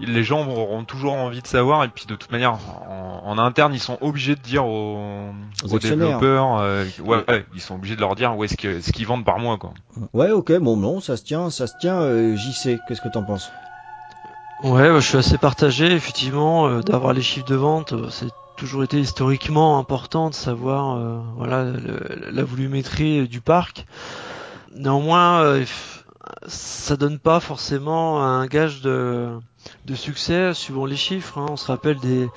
les gens auront toujours envie de savoir et puis de toute manière, en, en interne, ils sont obligés de dire aux, Aux aux actionnaires. développeurs, euh, ouais, ouais, ils sont obligés de leur dire où est-ce que ce qu'ils vendent par mois quoi. Ouais, ok, bon non, ça se tient, ça se tient. euh, JC, qu'est-ce que t'en penses? Ouais, bah, je suis assez partagé. Effectivement, euh, d'avoir les chiffres de vente, euh, c'est toujours été historiquement important de savoir, euh, voilà, le- la volumétrie du parc. Néanmoins, euh, ça donne pas forcément un gage de, de succès suivant les chiffres. hein. On se rappelle des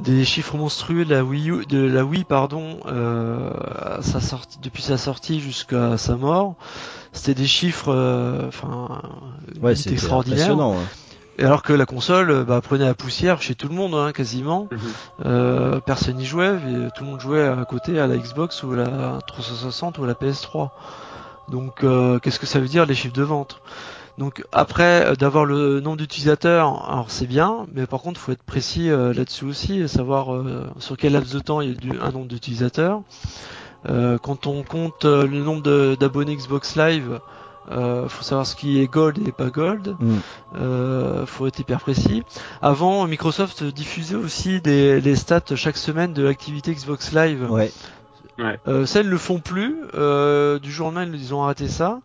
des chiffres monstrueux de la Wii, U- de la Wii pardon, euh, à sa sortie, depuis sa sortie jusqu'à sa mort. C'était des chiffres, euh, Ouais, extraordinaires. impressionnant. Et alors que la console euh, bah, prenait la poussière chez tout le monde hein, quasiment. Mhm. Euh, personne n'y jouait, et tout le monde jouait à côté à la Xbox ou à la 360 ou à la PS3. Donc euh, qu'est-ce que ça veut dire les chiffres de vente? Donc après euh, d'avoir le nombre d'utilisateurs, alors c'est bien, mais par contre faut être précis euh, là-dessus aussi, et savoir euh, sur quel laps de temps il y a du- un nombre d'utilisateurs. Euh, quand on compte euh, le nombre d'abonnés Xbox Live, euh, faut savoir ce qui est gold et pas gold. Mm. Euh, faut être hyper précis. Avant, Microsoft diffusait aussi des, les stats chaque semaine de l'activité Xbox Live. Ouais. Euh, ça, ils ne le font plus. Euh, du jour au lendemain, ils ont arrêté ça.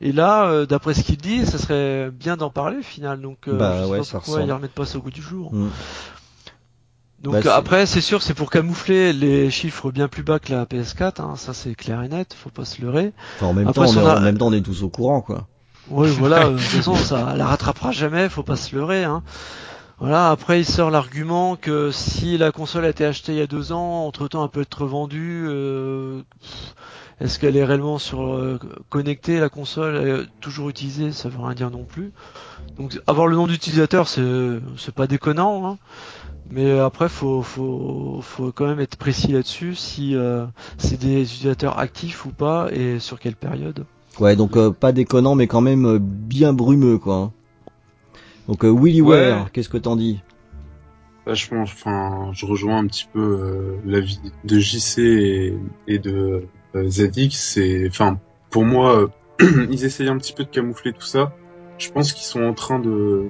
Et là, euh, d'après ce qu'ils disent, ça serait bien d'en parler au final. Donc, euh, Bah je sais ouais, pas ça pourquoi ressemble. ils remettent pas ça au goût du jour. Mm. Donc Bah, après, c'est sûr, c'est pour camoufler les chiffres bien plus bas que la PS4. Hein, ça, c'est clair et net. Faut pas se leurrer. Enfin, en même Après, temps, on est, on a- en même temps, on est tous au courant, quoi. Oui, voilà, euh, [LAUGHS] de toute façon, ça la rattrapera jamais, faut pas se leurrer. Hein. Voilà, après il sort l'argument que si la console a été achetée il y a deux ans, entre-temps elle peut être revendue, euh, est-ce qu'elle est réellement sur euh, connectée, la console, est toujours utilisée, ça veut rien dire non plus. Donc avoir le nom d'utilisateur, c'est c'est pas déconnant, hein. mais après faut, faut, faut quand même être précis là-dessus, si euh, c'est des utilisateurs actifs ou pas, et sur quelle période. Ouais, donc euh, pas déconnant, mais quand même euh, bien brumeux, quoi. hein. Donc euh, Willy Ouais. Ware, qu'est-ce que t'en dis? Bah, je pense, enfin, je rejoins un petit peu euh, l'avis de JC et, et de euh, ZX. C'est, enfin, pour moi, euh, [CLEARS THROAT] ils essayent un petit peu de camoufler tout ça. Je pense qu'ils sont en train de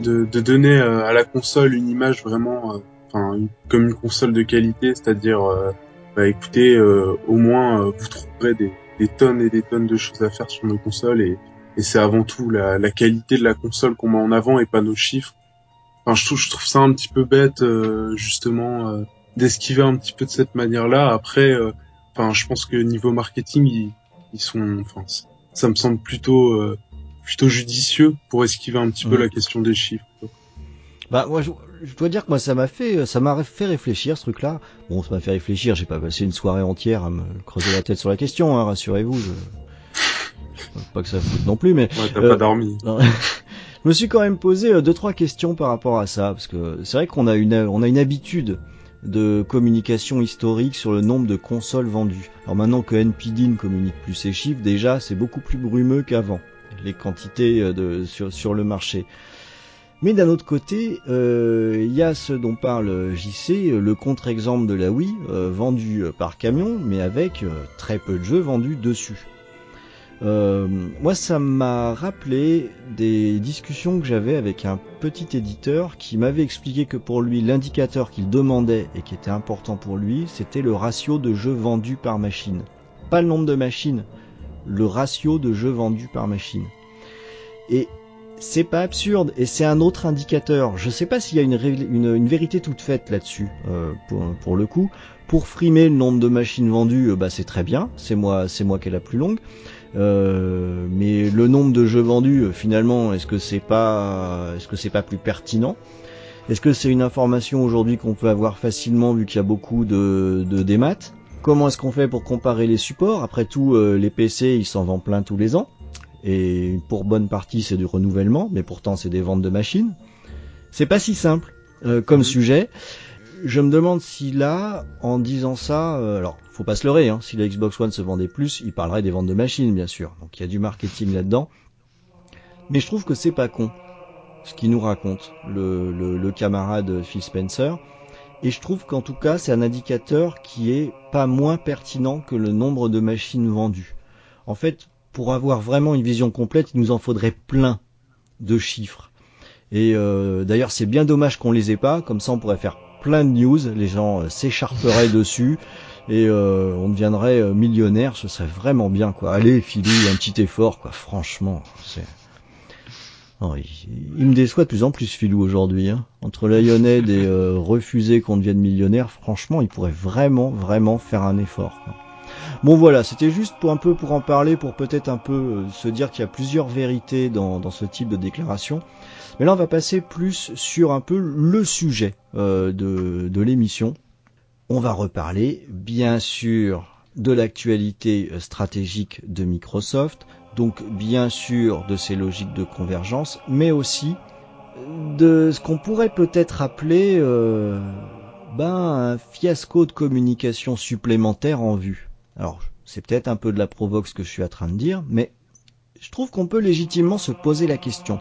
de, de donner euh, à la console une image vraiment, euh, enfin, comme une console de qualité, c'est-à-dire, euh, bah, écoutez, euh, au moins, euh, vous trouverez des, des tonnes et des tonnes de choses à faire sur nos consoles et et c'est avant tout la, la, qualité de la console qu'on met en avant et pas nos chiffres. Enfin, je trouve, je trouve ça un petit peu bête, euh, justement, euh, d'esquiver un petit peu de cette manière-là. Après, euh, enfin, je pense que niveau marketing, ils, ils sont, enfin, ça me semble plutôt, plutôt judicieux pour esquiver un petit peu la question des chiffres. Bah moi je, dois dire que moi ça m'a fait ça m'a fait réfléchir ce truc-là. Bon ça m'a fait réfléchir, j'ai pas passé une soirée entière à me creuser la tête sur la question, hein, rassurez-vous. Je... Pas que ça foute non plus, mais. Ouais, t'as pas euh, dormi. [LAUGHS] je me suis quand même posé euh, deux trois questions par rapport à ça, parce que c'est vrai qu'on a une on a une habitude de communication historique sur le nombre de consoles vendues. Alors maintenant que NPD ne communique plus ses chiffres, déjà c'est beaucoup plus brumeux qu'avant les quantités euh, sur, sur le marché. Mais d'un autre côté, il y a ce dont parle JC, le contre-exemple de la Wii, vendu par camion, mais avec très peu de jeux vendus dessus. Euh, moi, ça m'a rappelé des discussions que j'avais avec un petit éditeur qui m'avait expliqué que pour lui, l'indicateur qu'il demandait et qui était important pour lui, c'était le ratio de jeux vendus par machine. Pas le nombre de machines, le ratio de jeux vendus par machine. Et c'est pas absurde et c'est un autre indicateur. Je sais pas s'il y a une, une, vérité toute faite là-dessus euh, pour, le coup. Pour frimer le nombre de machines vendues, euh, bah c'est très bien. C'est moi, c'est moi qui ai la plus longue. Euh, mais le nombre de jeux vendus, euh, finalement, est-ce que c'est pas, est-ce que c'est pas plus pertinent? Est-ce que c'est une information aujourd'hui qu'on peut avoir facilement vu qu'il y a beaucoup de, de démat Comment est-ce qu'on fait pour comparer les supports? Après tout, euh, les PC, ils s'en vendent plein tous les ans. Et pour bonne partie, c'est du renouvellement, mais pourtant, c'est des ventes de machines. C'est pas si simple comme sujet je me demande si là, en disant ça, euh, alors faut pas se leurrer, hein, si la Xbox One se vendait plus, il parlerait des ventes de machines, bien sûr. Donc il y a du marketing là-dedans. Mais je trouve que c'est pas con ce qu'il nous raconte le, camarade Phil Spencer. Et je trouve qu'en tout cas, c'est un indicateur qui est pas moins pertinent que le nombre de machines vendues. En fait, pour avoir vraiment une vision complète, il nous en faudrait plein de chiffres. Et euh, d'ailleurs, c'est bien dommage qu'on les ait pas, comme ça on pourrait faire plein de news, les gens euh, s'écharperaient dessus et euh, on deviendrait euh, millionnaire, ce serait vraiment bien quoi. Allez, Philou, un petit effort quoi. Franchement, c'est il, me déçoit de plus en plus Philou aujourd'hui. Hein. Entre Lionhead et refuser qu'on devienne millionnaire, franchement, il pourrait vraiment, vraiment faire un effort. Bon voilà, c'était juste pour un peu pour en parler, pour peut-être un peu se dire qu'il y a plusieurs vérités dans ce type de déclaration. Mais là, on va passer plus sur un peu le sujet euh, de, l'émission. On va reparler, bien sûr, de l'actualité stratégique de Microsoft, donc bien sûr de ses logiques de convergence, mais aussi de ce qu'on pourrait peut-être appeler euh, ben, un fiasco de communication supplémentaire en vue. Alors, c'est peut-être un peu de la provoque ce que je suis en train de dire, mais je trouve qu'on peut légitimement se poser la question.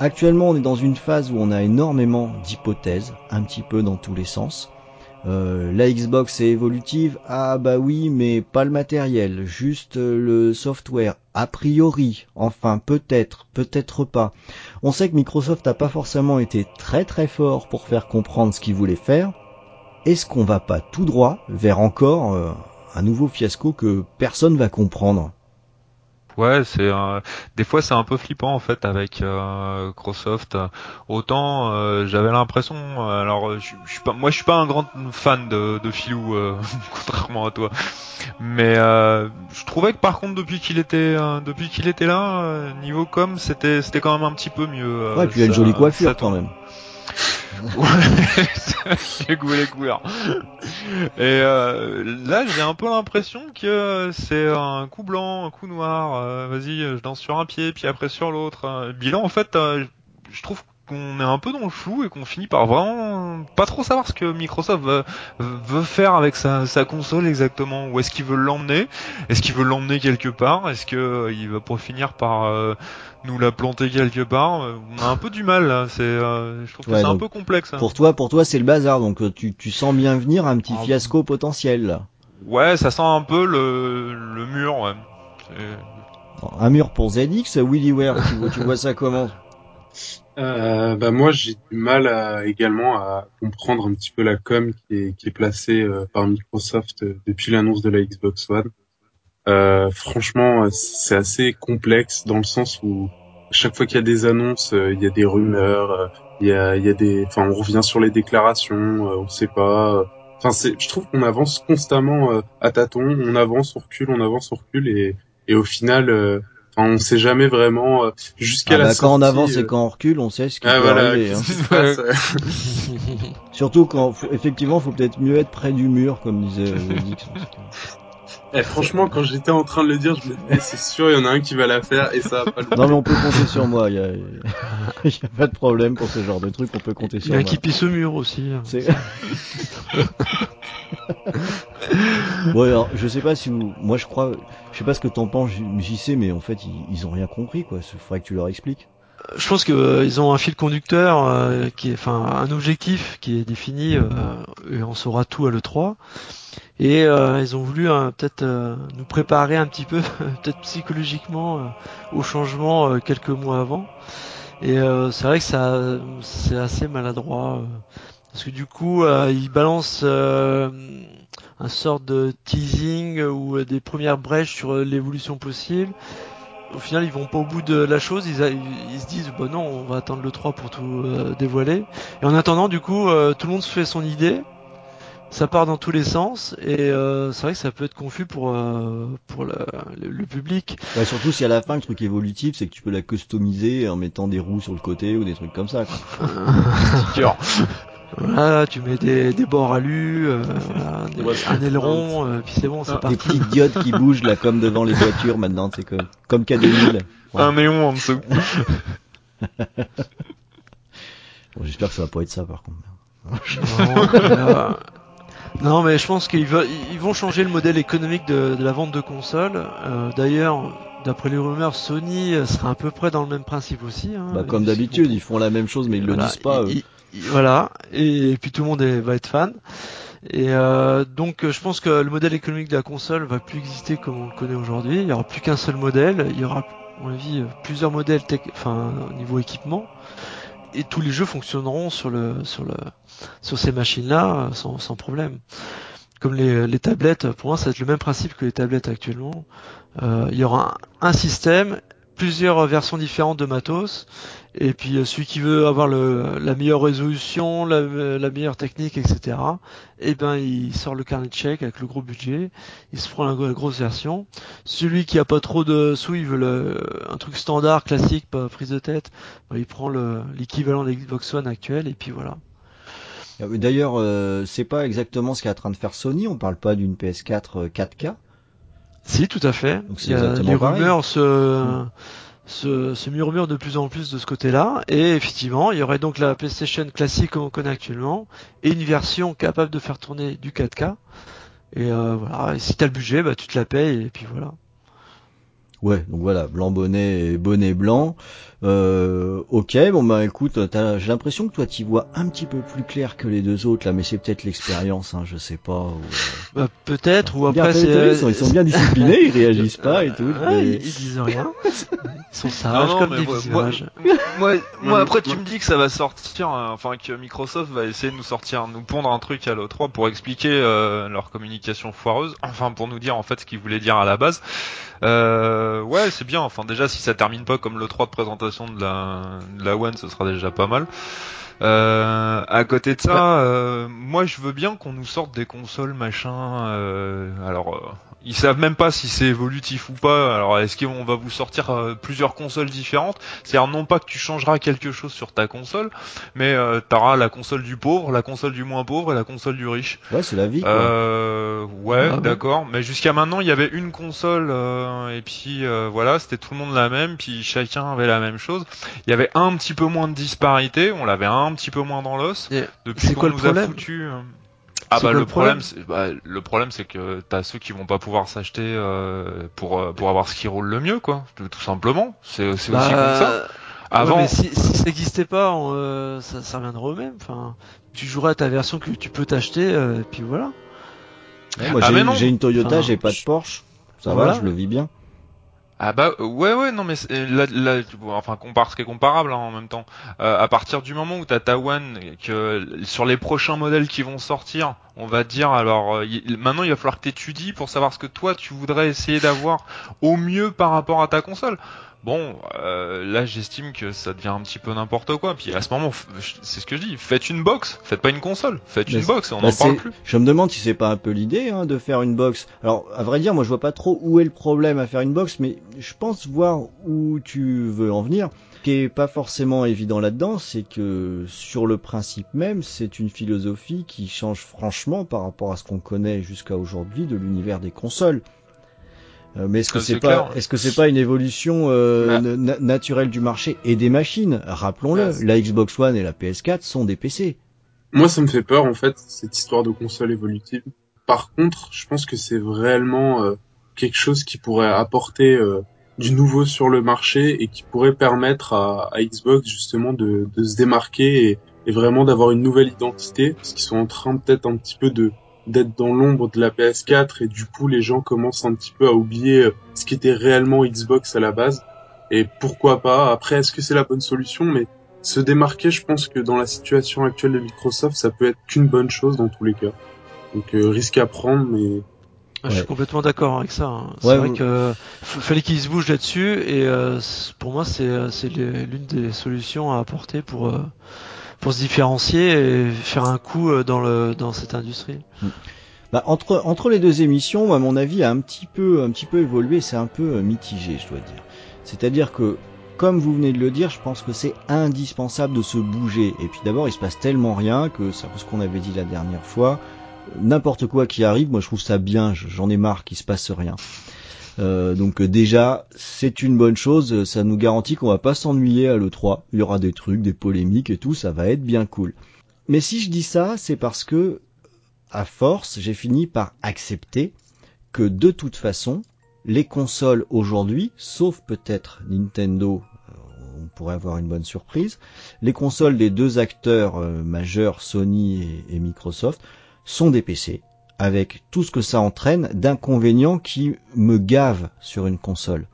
Actuellement, on est dans une phase où on a énormément d'hypothèses, un petit peu dans tous les sens. Euh, la Xbox est évolutive, ah bah oui, mais pas le matériel, juste le software, a priori, enfin peut-être, peut-être pas. On sait que Microsoft n'a pas forcément été très très fort pour faire comprendre ce qu'il voulait faire. Est-ce qu'on va pas tout droit vers encore euh, un nouveau fiasco que personne va comprendre? Ouais, c'est des fois c'est un peu flippant en fait avec euh, Microsoft. Autant euh, j'avais l'impression, alors je, suis pas, moi je suis pas un grand fan de, de Philou euh, [LAUGHS] contrairement à toi, mais je trouvais que par contre depuis qu'il était depuis qu'il était là niveau com c'était c'était quand même un petit peu mieux. ouais, puis il a une jolie coiffure quand même. J'ai goût [LAUGHS] les couleurs. Et euh, là, j'ai un peu l'impression que c'est un coup blanc, un coup noir. Euh, vas-y, je danse sur un pied, puis après sur l'autre. Bilan, en fait, euh, je trouve qu'on est un peu dans le flou et qu'on finit par vraiment pas trop savoir ce que Microsoft veut, faire avec sa, console exactement. Où est-ce qu'il veut l'emmener? Est-ce qu'il veut l'emmener quelque part? Est-ce que il va pour finir par nous la planter quelque part. Euh, on a un peu du mal C'est, euh, je trouve que c'est un peu complexe. Hein. Pour toi, pour toi, c'est le bazar. Donc euh, tu, tu sens bien venir un petit ah, fiasco potentiel. Là. Ouais, ça sent un peu le, le mur. Ouais. Un mur pour ZX, Willy Ware. tu, vois, ça comment? Euh, bah moi j'ai du mal à, également à comprendre un petit peu la com qui est, qui est placée par Microsoft depuis l'annonce de la Xbox One. Euh, franchement, euh, c'est assez complexe dans le sens où chaque fois qu'il y a des annonces, euh, il y a des rumeurs, il y a, il y a des, enfin, on revient sur les déclarations, on sait pas. Enfin, c'est, je trouve qu'on avance constamment euh, à tâtons, on avance, on recule, on avance, on recule, et, et au final, euh, enfin, on sait jamais vraiment euh, jusqu'à Ah la bah, quand on avance et quand on recule, on sait ce qui ah, peut voilà, arriver. qu'est-ce hein. [LAUGHS] passe. Surtout quand, effectivement, faut peut-être mieux être près du mur, comme disait euh, Dix, Eh, franchement, quand j'étais en train de le dire, je me disais, c'est sûr, il y en a un qui va la faire, et ça va pas le Non mais on peut compter sur moi, il y a, il [LAUGHS] y a pas de problème pour ce genre de truc, on peut compter Il y sur en a moi. qui pisse au mur aussi. hein. C'est- [LAUGHS] bon alors, je sais pas si vous, moi je crois, je sais pas ce que t'en penses, j'y sais, mais en fait ils, ils ont rien compris quoi. Il faudrait que tu leur expliques. Je pense que euh, ils ont un fil conducteur euh, qui est, enfin, un objectif qui est défini euh, et on saura tout à le 3. Et euh, ils ont voulu euh, peut-être euh, nous préparer un petit peu, [LAUGHS] peut-être psychologiquement, euh, au changement euh, quelques mois avant. Et euh, c'est vrai que ça, c'est assez maladroit parce que du coup, ils balancent un sort de teasing ou des premières brèches sur l'évolution possible au final ils vont pas au bout de la chose, ils, a- ils se disent bah non on va attendre le 3 pour tout dévoiler. Et en attendant du coup tout le monde se fait son idée, ça part dans tous les sens et euh, c'est vrai que ça peut être confus pour euh, pour le, le- le public. Ouais, surtout si à la fin le truc évolutif, c'est que tu peux la customiser en mettant des roues sur le côté ou des trucs comme ça. Quoi. [LAUGHS] Voilà, tu mets des, des bords alu, euh, voilà, [LAUGHS] des- Ouais, un aileron, euh, puis c'est bon, c'est Des parti. petites diodes qui [LAUGHS] bougent là comme devant les voitures maintenant, c'est comme comme K2000. Ouais. Un néon en dessous. Bon, J'espère que ça va pas être ça par contre. Non, non, mais je pense qu'ils ils vont changer le modèle économique de, de la vente de consoles. Euh, D'ailleurs, d'après les rumeurs, Sony euh, sera à peu près dans le même principe aussi. hein. Bah, comme d'habitude, ils font la même chose mais ils le voilà, disent pas. eux. ils- ils- voilà, et, puis tout le monde est- va être fan. Et euh, donc, je pense que le modèle économique de la console va plus exister comme on le connaît aujourd'hui. Il y aura plus qu'un seul modèle. Il y aura, à mon avis, plusieurs modèles, tech, enfin, au niveau équipement. Et tous les jeux fonctionneront sur le, sur le, sur ces machines-là euh, sans, problème. Comme les, tablettes, pour moi, ça va être le même principe que les tablettes actuellement. Euh, il y aura un, système, plusieurs versions différentes de matos, et puis euh, celui qui veut avoir la meilleure résolution, la, meilleure technique, etc. Et ben il sort le carnet de chèques avec le gros budget, il se prend la, grosse version. Celui qui a pas trop de sous, il veut un truc standard, classique, pas prise de tête, ben, il prend le- l'équivalent de l'Xbox One actuel, et puis voilà. Euh, D'ailleurs, euh, c'est pas exactement ce qu'est en train de faire Sony. On parle pas d'une PS4 euh, 4K. Si, tout à fait. Donc c'est exactement les pareil. rumeurs se, se, se murmurent de plus en plus de ce côté-là. Et effectivement, il y aurait donc la PlayStation classique comme on connaît actuellement et une version capable de faire tourner du 4K. Et euh, voilà, et si t'as le budget, bah tu te la payes et puis voilà. Ouais, donc voilà, blanc bonnet et bonnet blanc. Euh, ok, bon bah écoute, t'as- j'ai l'impression que toi t'y vois un petit peu plus clair que les deux autres là, mais c'est peut-être l'expérience, hein, je sais pas. ou, euh, Bah, peut-être ou après c'est ils, sont, ils sont bien disciplinés, ils réagissent pas et tout. Ouais, mais- ils, ils disent rien. Ils sont sages non, comme des moi- après tu me dis que ça va sortir, euh, enfin que Microsoft va essayer de nous sortir, nous pondre un truc à l'E3 pour expliquer euh, leur communication foireuse, enfin pour nous dire en fait ce qu'ils voulaient dire à la base. Euh, ouais, c'est bien. Enfin déjà si ça termine pas comme le 3 de présentation de la, One, ce sera déjà pas mal. Euh, à côté de ça, euh, moi je veux bien qu'on nous sorte des consoles machin. euh, alors, euh, ils savent même pas si c'est évolutif ou pas. Alors, est-ce qu'on va vous sortir euh, plusieurs consoles différentes? C'est-à-dire non pas que tu changeras quelque chose sur ta console, mais euh, t'auras la console du pauvre, la console du moins pauvre et la console du riche. Ouais, c'est la vie quoi. Euh, ouais, Ah ouais. d'accord. Mais jusqu'à maintenant, il y avait une console euh, et puis euh, voilà, c'était tout le monde la même, puis chacun avait la même chose. Il y avait un petit peu moins de disparité, on l'avait un petit peu moins dans l'os. Et Depuis c'est qu'on quoi le nous problème a foutu. euh, Ah bah le problème bah, le problème c'est que t'as ceux qui vont pas pouvoir s'acheter euh, pour euh, pour avoir ce qui roule le mieux quoi, tout simplement. C'est c'est aussi comme ça. Bah, Avant, Ouais, mais si, si ça n'existait pas, on, euh, ça, ça reviendrait au même. Enfin, tu jouerais à ta version que tu peux t'acheter, euh, et puis voilà. Ouais, moi ah, j'ai une Toyota, Enfin, j'ai pas de Porsche. Ça voilà. va, je le vis bien. Ah bah ouais ouais non mais c'est- là, là enfin compare ce qui est comparable hein, en même temps. Euh, à partir du moment où t'as ta One que sur les prochains modèles qui vont sortir, on va dire alors euh, maintenant il va falloir que t'étudies pour savoir ce que toi tu voudrais essayer d'avoir au mieux par rapport à ta console. Bon euh, là j'estime que ça devient un petit peu n'importe quoi. Puis à ce moment c'est ce que je dis, faites une box, faites pas une console, faites une box, on Bah, n'en parle c'est- plus. Je me demande si c'est pas un peu l'idée hein, de faire une box. Alors, à vrai dire, moi je vois pas trop où est le problème à faire une box, mais je pense voir où tu veux en venir. Ce qui est pas forcément évident là-dedans, c'est que sur le principe même, c'est une philosophie qui change franchement par rapport à ce qu'on connaît jusqu'à aujourd'hui de l'univers des consoles. Euh, mais est-ce que c'est pas, clair. est-ce que c'est pas une évolution euh, Bah. na- naturelle du marché et des machines? Rappelons-le, Bah, la Xbox One et la PS4 sont des PC. Moi, ça me fait peur, en fait, cette histoire de console évolutive. Par contre, je pense que c'est réellement euh, quelque chose qui pourrait apporter euh, du nouveau sur le marché et qui pourrait permettre à, à Xbox, justement, de, de se démarquer et, et vraiment d'avoir une nouvelle identité, parce qu'ils sont en train peut-être un petit peu de d'être dans l'ombre de la PS4 et du coup les gens commencent un petit peu à oublier euh, ce qui était réellement Xbox à la base et pourquoi pas? Après est-ce que c'est la bonne solution? Mais se démarquer, je pense que dans la situation actuelle de Microsoft, ça peut être qu'une bonne chose dans tous les cas. Donc euh, risque à prendre, mais Je suis complètement d'accord avec ça. hein. C'est Ouais, vrai que f- fallait qu'ils se bougent là-dessus et euh, pour moi c'est euh, l'une des solutions à apporter pour euh, pour se différencier et faire un coup euh, dans le dans cette industrie. Bah, entre, entre les deux émissions, moi, mon avis a un petit peu, un petit peu évolué, c'est un peu euh, mitigé, je dois dire. C'est-à-dire que, comme vous venez de le dire, je pense que c'est indispensable de se bouger. Et puis d'abord, il se passe tellement rien que c'est ce qu'on avait dit la dernière fois. N'importe quoi qui arrive, moi je trouve ça bien, je- j'en ai marre qu'il se passe rien. Euh, donc euh, déjà, c'est une bonne chose, ça nous garantit qu'on va pas s'ennuyer à l'E3. Il y aura des trucs, des polémiques et tout, ça va être bien cool. Mais si je dis ça, c'est parce que à force, j'ai fini par accepter que de toute façon, les consoles aujourd'hui, sauf peut-être Nintendo, euh, on pourrait avoir une bonne surprise, les consoles des deux acteurs euh, majeurs, Sony et Microsoft, sont des PC, avec tout ce que ça entraîne d'inconvénients qui me gavent sur une console.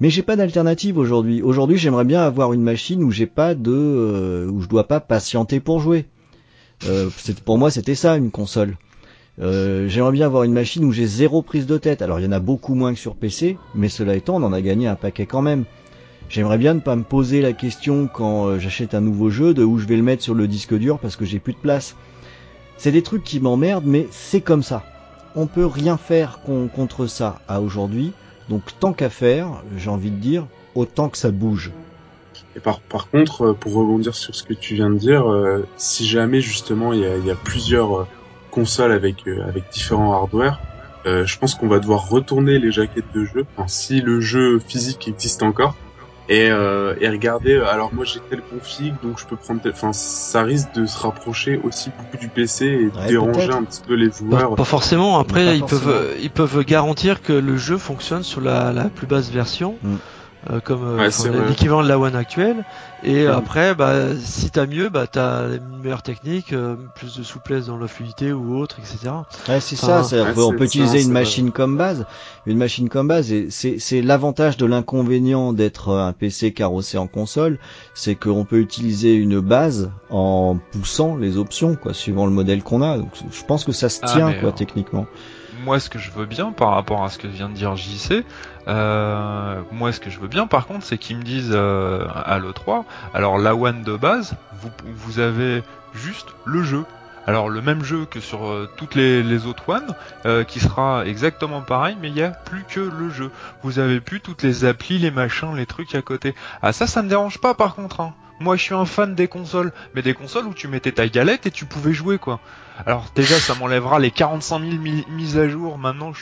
Mais j'ai pas d'alternative aujourd'hui. Aujourd'hui, j'aimerais bien avoir une machine où j'ai pas de, euh, où je dois pas patienter pour jouer. Euh, pour moi, c'était ça une console. Euh, J'aimerais bien avoir une machine où j'ai zéro prise de tête. Alors il y en a beaucoup moins que sur PC, mais cela étant, on en a gagné un paquet quand même. J'aimerais bien ne pas me poser la question quand euh, j'achète un nouveau jeu de où je vais le mettre sur le disque dur parce que j'ai plus de place. C'est des trucs qui m'emmerdent, mais c'est comme ça. On peut rien faire con- contre ça à aujourd'hui. Donc tant qu'à faire, j'ai envie de dire, autant que ça bouge. Et par, contre, euh, pour rebondir sur ce que tu viens de dire, euh, si jamais justement il y a, plusieurs euh, consoles avec, différents hardware, je pense qu'on va devoir retourner les jaquettes de jeu, si le jeu physique existe encore, et, euh, et regarder, euh, alors moi j'ai tel config, donc je peux prendre tel... Enfin, ça risque de se rapprocher aussi beaucoup du PC et de Ouais, déranger un petit peu les joueurs. pas forcément. Après, pas ils forcément. peuvent euh, ils peuvent garantir que le jeu fonctionne sur la, la plus basse version. Mm. Euh, comme euh, Ouais, l'équivalent de la One actuelle et après bah si t'as mieux bah t'as une meilleure technique euh, plus de souplesse dans la fluidité ou autre etc Ouais, c'est Enfin, ça, on ouais, peut, on utiliser une vrai. machine comme base. Une machine comme base, et c'est c'est l'avantage de l'inconvénient d'être un PC carrossé en console, c'est qu'on peut utiliser une base en poussant les options, quoi, suivant le modèle qu'on a. Donc, je pense que ça se Ah, tient, quoi, euh, techniquement. Moi ce que je veux bien par rapport à ce que vient de dire JC, euh, moi ce que je veux bien par contre c'est qu'ils me disent euh, à l'E3, alors la One de base, vous, avez juste le jeu. Alors le même jeu que sur euh, toutes les, autres One, qui sera exactement pareil, mais il n'y a plus que le jeu. Vous avez plus toutes les applis, les machins, les trucs à côté. Ah ça, ça me dérange pas par contre. Hein. Moi je suis un fan des consoles, mais des consoles où tu mettais ta galette et tu pouvais jouer quoi. Alors déjà ça m'enlèvera les 45 000 mi- mises à jour maintenant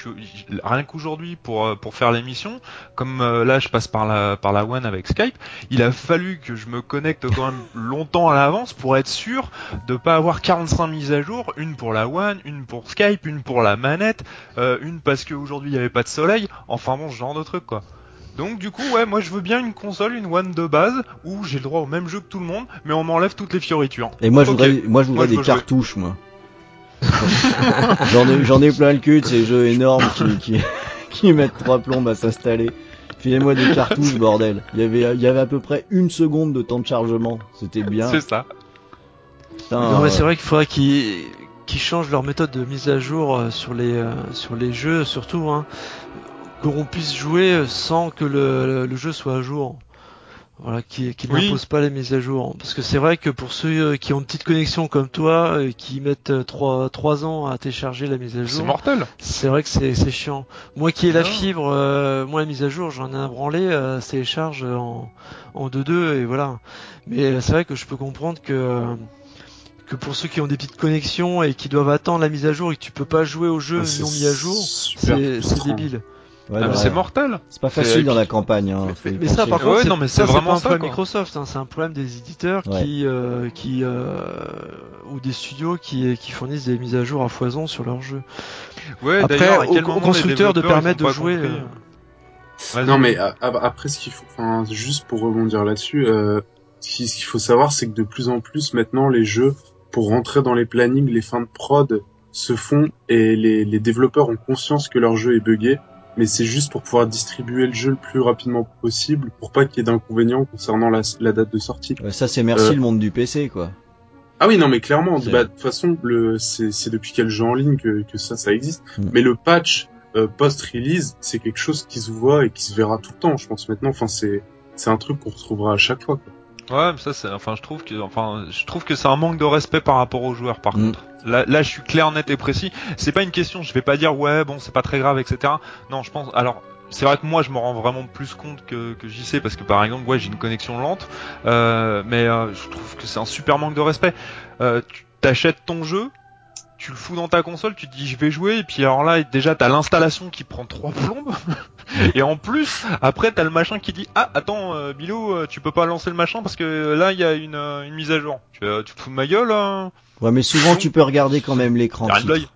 rien qu'aujourd'hui pour euh, pour faire l'émission. Comme euh, là je passe par la par la One avec Skype. Il a fallu que je me connecte quand même [LAUGHS] longtemps à l'avance pour être sûr de pas avoir 45 mises à jour. Une pour la One une pour Skype une pour la manette euh, une parce qu'aujourd'hui il y avait pas de soleil. Enfin bon ce genre de truc quoi donc du coup ouais moi je veux bien une console une One de base où j'ai le droit au même jeu que tout le monde mais on m'enlève toutes les fioritures Et moi, je voudrais, moi, je voudrais Moi, je des jouer. cartouches, moi. [LAUGHS] J'en ai, j'en ai plein le cul de ces jeux énormes qui, qui, [LAUGHS] qui mettent trois plombes à s'installer. Filez-moi des cartouches, bordel. Il y avait, il y avait à peu près une seconde de temps de chargement. C'était bien. C'est ça. Putain, Non, mais euh, c'est vrai qu'il faudrait qu'ils qu'ils changent leur méthode de mise à jour euh, sur les euh, sur les jeux, surtout, hein, qu'on puisse jouer euh, sans que le, le jeu soit à jour. Voilà, qui qui Oui. n'impose pas les mises à jour. Parce que c'est vrai que pour ceux euh, qui ont une petite connexion comme toi, euh, qui mettent euh, trois trois ans à télécharger la mise à C'est jour, mortel. c'est vrai que c'est c'est chiant. Moi qui ai la fibre, euh, moi la mise à jour, j'en ai un branlé, euh, ça télécharge en en 2-2 et voilà. Mais c'est vrai que je peux comprendre que que pour ceux qui ont des petites connexions et qui doivent attendre la mise à jour et que tu peux pas jouer au jeu Ah, c'est non mis à jour, c'est c'est débile. Ouais, Ah, bah, c'est mortel. C'est pas C'est- facile dans la campagne. Hein, Mais ça, par contre, Ouais, c'est- non, mais ça, c'est vraiment pas un ça, problème quoi. Microsoft, hein, c'est un problème des éditeurs Ouais. qui, euh, qui euh, ou des studios qui, qui fournissent des mises à jour à foison sur leurs jeux. Ouais, Après, à au- quel au moment les constructeur de permettre de jouer, euh, Vas-y. Non, mais après, ce qu'il faut, enfin, juste pour rebondir là-dessus, euh, ce qu'il faut savoir, c'est que de plus en plus, maintenant, les jeux, pour rentrer dans les plannings, les fins de prod se font et les, les développeurs ont conscience que leur jeu est buggé, mais c'est juste pour pouvoir distribuer le jeu le plus rapidement possible pour pas qu'il y ait d'inconvénients concernant la, la date de sortie. Ça, c'est merci Euh, le monde du PC, quoi. Ah oui, non, mais clairement, bah, de toute façon, le, c'est, c'est depuis quel jeu en ligne que, que ça, ça existe. Mm. Mais le patch euh, post-release, c'est quelque chose qui se voit et qui se verra tout le temps, je pense maintenant. Enfin, c'est, c'est un truc qu'on retrouvera à chaque fois. Quoi. Ouais, mais ça c'est enfin je trouve que enfin je trouve que c'est un manque de respect par rapport aux joueurs par Mm. contre. Là là je suis clair net et précis, c'est pas une question, je vais pas dire ouais, bon, c'est pas très grave etc. Non, je pense alors c'est vrai que moi je me rends vraiment plus compte que que j'y sais parce que par exemple ouais j'ai une connexion lente euh, mais euh, je trouve que c'est un super manque de respect. Euh, tu t'achètes ton jeu, tu le fous dans ta console, tu te dis je vais jouer et puis alors là déjà t'as l'installation qui prend trois plombes [LAUGHS] [LAUGHS] et en plus après t'as le machin qui dit ah attends euh, Bilou euh, tu peux pas lancer le machin parce que là il y a une, euh, une mise à jour. Tu, euh, tu te fous de ma gueule hein Ouais, mais souvent, tu peux regarder quand même l'écran. Titre.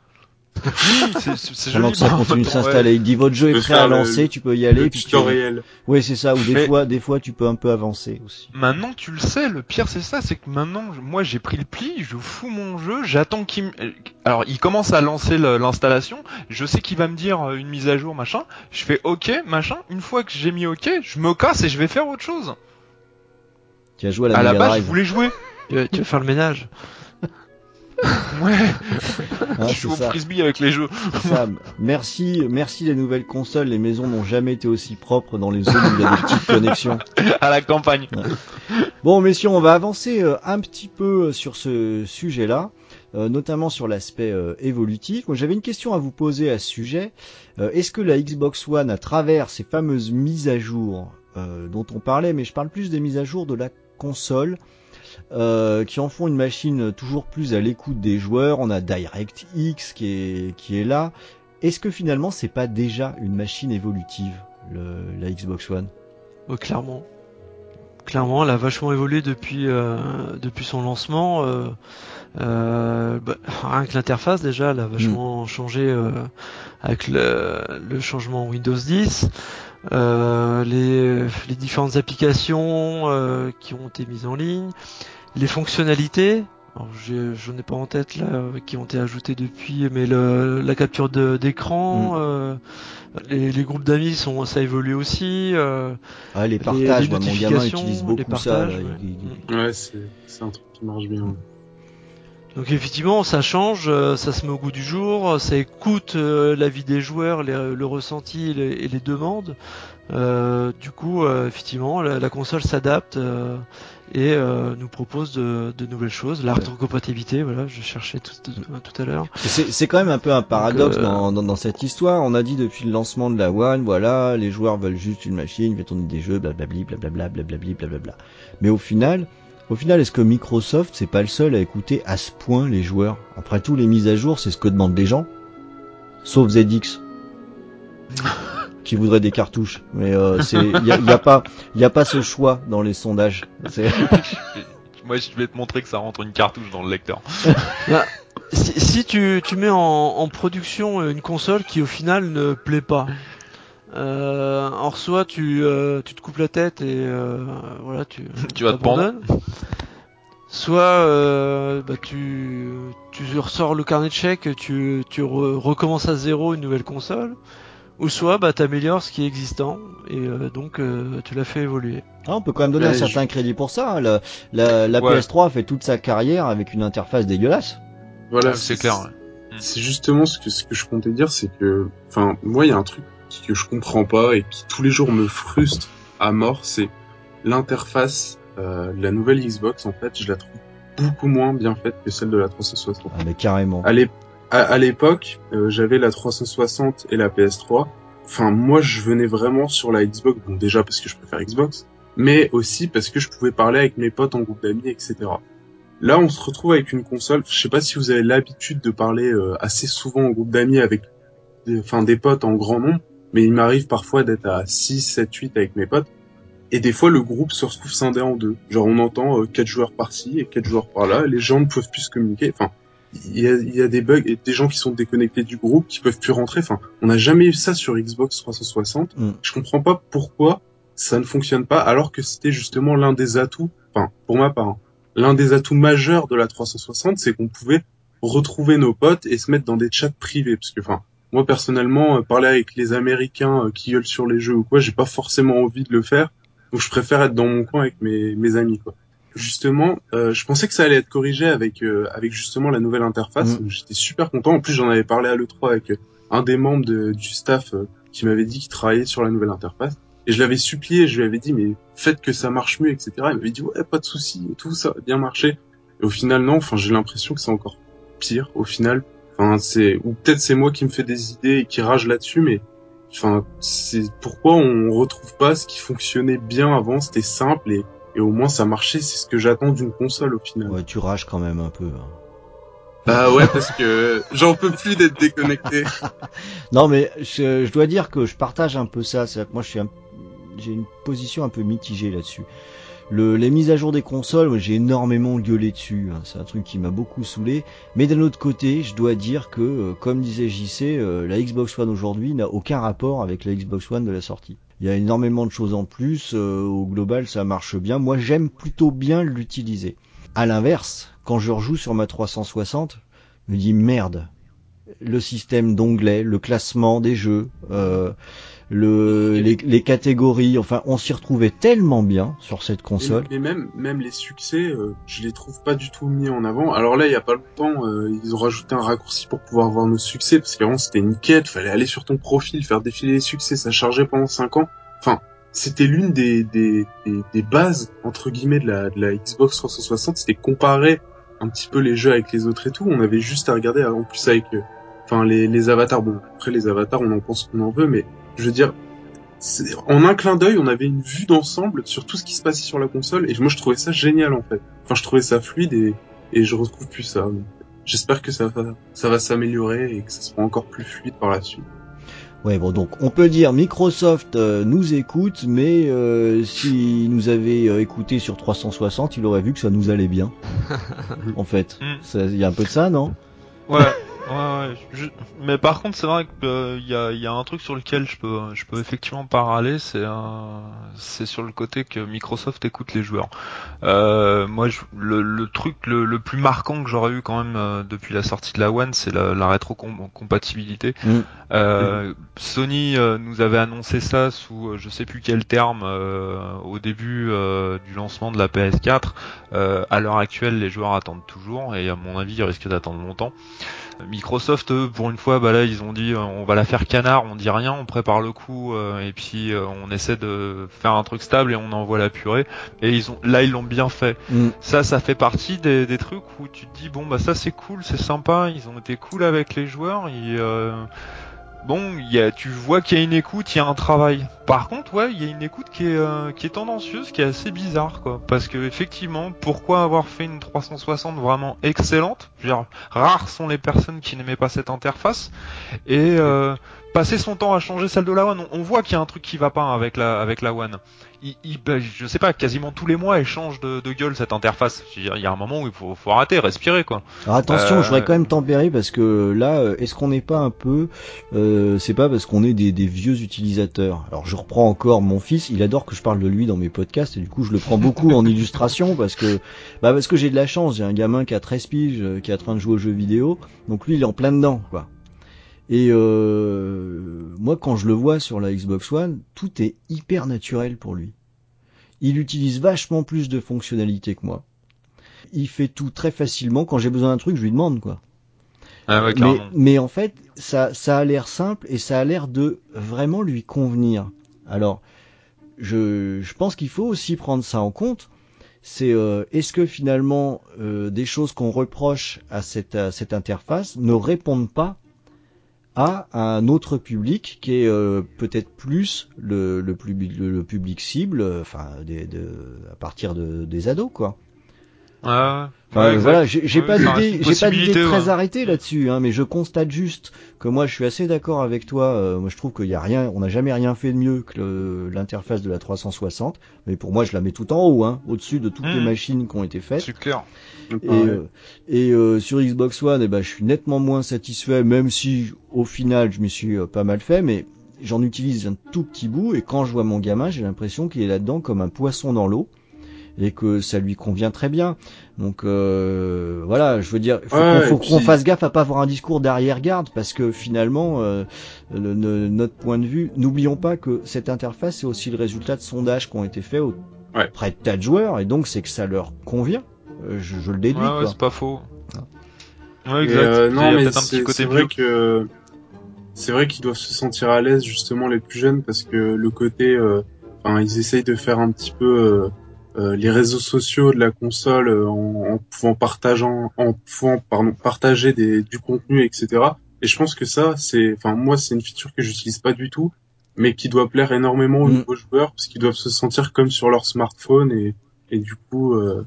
[LAUGHS] c'est- joli. que ça continue de ouais. Il dit votre jeu est prêt à le- lancer, tu peux y aller. le puis tu- tutoriel. Oui, c'est ça. Ou des Mais- fois, des fois, tu peux un peu avancer aussi. Maintenant tu le sais, le pire c'est ça, c'est que maintenant moi j'ai pris le pli, je fous mon jeu, j'attends qu'il me... euh, Alors il commence à lancer l'installation, je sais qu'il va me dire euh, une mise à jour machin, je fais ok machin, une fois que j'ai mis ok, je me casse et je vais faire autre chose. Tu as joué à la, À la base je voulais jouer. Tu vas faire le ménage. [LAUGHS] Ouais, Hein, je au frisbee avec les jeux. Ça. Merci, merci les nouvelles consoles. Les maisons n'ont jamais été aussi propres dans les zones où il y a des petites connexions. [LAUGHS] à la campagne. Bon, messieurs, on va avancer euh, un petit peu sur ce sujet-là, euh, notamment sur l'aspect euh, évolutif. Moi, j'avais une question à vous poser à ce sujet. Euh, Est-ce que la Xbox One, à travers ces fameuses mises à jour euh, dont on parlait, mais je parle plus des mises à jour de la console, euh, qui en font une machine toujours plus à l'écoute des joueurs. On a DirectX qui est qui est là. Est-ce que finalement c'est pas déjà une machine évolutive, le, la Xbox One? Ouais, clairement. Clairement, elle a vachement évolué depuis euh, depuis son lancement. euh, euh, bah, rien que l'interface déjà, elle a vachement changé euh, avec le, le changement Windows 10. Euh, les, les différentes applications qui ont été mises en ligne, les fonctionnalités. Alors, j'ai- j'en ai pas en tête là euh, qui ont été ajoutées depuis, mais le, la capture de- d'écran, Mm. euh, les, les groupes d'amis sont ça a évolué aussi. euh, Ah, les Les- partages, les moi, mon gamin notifications, utilise les beaucoup ça. partages, là. ouais. Il- il- Ouais, c'est, un truc qui marche bien. Donc effectivement, ça change, ça se met au goût du jour, ça écoute euh, la vie des joueurs, les- le ressenti et les, et les demandes. Euh, du coup, euh, effectivement, la, la console s'adapte euh, et euh, nous propose de, de nouvelles choses. La rétrocompatibilité, voilà, je cherchais tout, tout, à l'heure. C'est c'est quand même un peu un paradoxe euh, dans, dans, dans cette histoire. On a dit depuis le lancement de la One, voilà, les joueurs veulent juste une machine, fait tourner des jeux, blablabli, blablabla, blablabli, blablabla. Mais au final, au final, est-ce que Microsoft, c'est pas le seul à écouter à ce point les joueurs? Après tout, les mises à jour, c'est ce que demandent les gens. Sauf ZX. [LAUGHS] qui voudrait des cartouches. Mais euh, c'est, y a, y a pas, y a pas ce choix dans les sondages. [LAUGHS] Moi je vais te montrer que ça rentre une cartouche dans le lecteur. [LAUGHS] Si, si tu, tu mets en, en production une console qui au final ne plaît pas, euh, alors soit tu, euh, tu te coupes la tête et euh, voilà tu, Tu vas te pendre. Soit euh, bah, tu, tu ressors le carnet de chèques, tu, tu re- recommences à zéro une nouvelle console, Ou soit bah t'améliores ce qui est existant et euh, donc euh, tu l'as fait évoluer. Ah, on peut quand même donner Ouais, un certain crédit pour ça. hein. La, la, la Ouais. PS3 a fait toute sa carrière avec une interface dégueulasse. Voilà, c'est clair. C'est justement ce que, ce que je comptais dire, c'est que, enfin, moi, il y a un truc que je comprends pas et qui tous les jours me frustre à mort, c'est l'interface euh, de la nouvelle Xbox. En fait, je la trouve beaucoup moins bien faite que celle de la 360. Ah, mais carrément. À l'ép- à- à l'époque, euh, j'avais la 360 et la PS3. Enfin, moi, je venais vraiment sur la Xbox. Bon, déjà parce que je préfère Xbox, mais aussi parce que je pouvais parler avec mes potes en groupe d'amis, etc. Là, on se retrouve avec une console. Je sais pas si vous avez l'habitude de parler euh, assez souvent en groupe d'amis avec, des, enfin, des potes en grand nombre, mais il m'arrive parfois d'être à 6, 7, 8 avec mes potes. Et des fois, le groupe se retrouve scindé en deux. Genre, on entend euh, quatre joueurs par-ci et quatre joueurs par-là. Les gens ne peuvent plus se communiquer. Enfin, il y a, y a des bugs et des gens qui sont déconnectés du groupe, qui peuvent plus rentrer. Enfin, on n'a jamais eu ça sur Xbox 360. Mm. Je comprends pas pourquoi ça ne fonctionne pas, alors que c'était justement l'un des atouts. Enfin, pour ma part, hein, l'un des atouts majeurs de la 360, c'est qu'on pouvait retrouver nos potes et se mettre dans des chats privés. Parce que, enfin, moi personnellement, euh, parler avec les Américains euh, qui gueulent sur les jeux ou quoi, j'ai pas forcément envie de le faire. Donc je préfère être dans mon coin avec mes, mes amis, quoi. Justement, euh, je pensais que ça allait être corrigé avec euh, avec justement la nouvelle interface. Mm. J'étais super content. En plus, j'en avais parlé à l'E3 avec euh, un des membres de- du staff euh, qui m'avait dit qu'il travaillait sur la nouvelle interface. Et je l'avais supplié, je lui avais dit, mais faites que ça marche mieux, etc. Il m'avait dit, ouais, pas de souci, et tout ça va bien marcher. Et au final, non, enfin, j'ai l'impression que c'est encore pire, au final. Enfin, c'est, ou peut-être c'est moi qui me fais des idées et qui rage là-dessus, mais, enfin, c'est pourquoi on retrouve pas ce qui fonctionnait bien avant, c'était simple et, et au moins ça marchait, c'est ce que j'attends d'une console au final. Ouais, tu rages quand même un peu. hein. Bah ouais, parce que j'en peux plus d'être déconnecté. [LAUGHS] Non, mais je, je dois dire que je partage un peu ça. C'est que moi, je suis un- j'ai une position un peu mitigée là-dessus. Le, les mises à jour des consoles, j'ai énormément gueulé dessus. hein. C'est un truc qui m'a beaucoup saoulé. Mais d'un autre côté, je dois dire que, euh, comme disait JC, euh, la Xbox One aujourd'hui n'a aucun rapport avec la Xbox One de la sortie. Il y a énormément de choses en plus. euh, au global, ça marche bien. Moi, j'aime plutôt bien l'utiliser. À l'inverse, quand je rejoue sur ma 360, je me dis merde. Le système d'onglets, le classement des jeux, euh, le, les, les catégories, enfin, on s'y retrouvait tellement bien sur cette console. Mais même, même les succès, euh, je les trouve pas du tout mis en avant. Alors là, il y a pas longtemps, euh, ils ont rajouté un raccourci pour pouvoir voir nos succès, parce qu'avant c'était une quête, fallait aller sur ton profil, faire défiler les succès, ça chargeait pendant 5 ans. Enfin, c'était l'une des, des, des, des bases, entre guillemets, de la, de la Xbox 360, c'était comparer un petit peu les jeux avec les autres et tout. On avait juste à regarder, en plus avec, euh, enfin, les, les avatars. Bon, après les avatars, on en pense qu'on en veut, mais je veux dire, c'est- en un clin d'œil, on avait une vue d'ensemble sur tout ce qui se passait sur la console, et moi je trouvais ça génial en fait. Enfin, je trouvais ça fluide et, et je retrouve plus ça. J'espère que ça va, ça va s'améliorer et que ça sera encore plus fluide par la suite. Ouais, bon, donc on peut dire Microsoft euh, nous écoute, mais euh, s'il nous avait euh, écouté sur 360, il aurait vu que ça nous allait bien. [LAUGHS] en fait, Mm. Ça- il y a un peu de ça, non? Ouais, ouais, ouais. je- Mais par contre, c'est vrai qu'il y, a, y a un truc sur lequel je peux, je peux effectivement pas c'est c'est sur le côté que Microsoft écoute les joueurs. Euh, moi, je- le, le truc le, le plus marquant que j'aurais eu quand même euh, depuis la sortie de la One, c'est la, la rétrocompatibilité. Mm. Euh, Sony euh, nous avait annoncé ça sous euh, je sais plus quel terme euh, au début euh, du lancement de la PS4. Euh, à l'heure actuelle, les joueurs attendent toujours et à mon avis, ils risquent d'attendre longtemps. Microsoft, eux, pour une fois, bah là, ils ont dit, euh, on va la faire canard, on dit rien, on prépare le coup, euh, et puis euh, on essaie de faire un truc stable et on envoie la purée. Et ils ont, là, ils l'ont bien fait. Mm. Ça, ça fait partie des, des trucs où tu te dis, bon, bah ça, c'est cool, c'est sympa, ils ont été cool avec les joueurs. Euh, bon, y a, tu vois qu'il y a une écoute, il y a un travail. Par contre, ouais, il y a une écoute qui est, euh, qui est tendancieuse, qui est assez bizarre, quoi. Parce que effectivement, pourquoi avoir fait une 360 vraiment excellente? Je veux dire, rares sont les personnes qui n'aimaient pas cette interface et euh, passer son temps à changer celle de la One, on, on voit qu'il y a un truc qui va pas avec la avec la One. Il, il- bah, je sais pas, quasiment tous les mois, elle change de, de gueule cette interface. Il y a un moment où il faut, faut arrêter, respirer, quoi. Alors attention, Euh, je voudrais quand même tempérer parce que là, euh, est-ce qu'on n'est pas un peu, euh, c'est pas parce qu'on est des, des vieux utilisateurs. Alors je reprends encore mon fils, il adore que je parle de lui dans mes podcasts et du coup je le prends beaucoup en [LAUGHS] illustration parce que, bah parce que j'ai de la chance, j'ai un gamin qui a 13 piges, euh, qui est en train de jouer aux jeux vidéo, donc lui il est en plein dedans, quoi. Et euh, moi, quand je le vois sur la Xbox One, tout est hyper naturel pour lui. Il utilise vachement plus de fonctionnalités que moi. Il fait tout très facilement. Quand j'ai besoin d'un truc, je lui demande quoi. Ah ouais, Mais, mais en fait, ça, ça a l'air simple et ça a l'air de vraiment lui convenir. Alors, je, je pense qu'il faut aussi prendre ça en compte. C'est euh, est-ce que finalement euh, des choses qu'on reproche à cette, à cette interface ne répondent pas à un autre public qui est euh, peut-être plus le, le, public, le, le public cible, enfin des, de, à partir de, des ados quoi. Enfin, Ouais, voilà, j'ai Ouais, pas d'idée, j'ai pas d'idée très ouais. arrêtée là-dessus, hein, mais je constate juste que moi je suis assez d'accord avec toi. euh, moi je trouve qu'il y a rien, on n'a jamais rien fait de mieux que l'interface de la 360. Mais pour moi je la mets tout en haut, hein, au-dessus de toutes les Mhm. machines qui ont été faites. C'est clair. Et, euh, et euh, sur Xbox One, eh ben, je suis nettement moins satisfait, même si au final je m'y suis euh, pas mal fait, mais j'en utilise un tout petit bout et quand je vois mon gamin, j'ai l'impression qu'il est là-dedans comme un poisson dans l'eau et que ça lui convient très bien. Donc euh, voilà, je veux dire, faut Ouais, qu'on puis- fasse gaffe à pas avoir un discours d'arrière-garde parce que finalement, euh, le- le- notre point de vue, n'oublions pas que cette interface c'est aussi le résultat de sondages qui ont été faits Ouais. auprès de tas de joueurs et donc c'est que ça leur convient. Euh, je, je le déduis. Ouais, c'est pas faux. Ouais, exact. euh, non, a mais c'est vrai que c'est vrai qu'ils doivent se sentir à l'aise justement les plus jeunes parce que le côté, euh, enfin, ils essayent de faire un petit peu euh, euh, les réseaux sociaux de la console euh, en, en pouvant partageant, en pouvant pardon partager des, du contenu, etc. Et je pense que ça, c'est, enfin moi, c'est une feature que j'utilise pas du tout, mais qui doit plaire énormément aux Mm. nouveaux joueurs parce qu'ils doivent se sentir comme sur leur smartphone et et du coup, euh,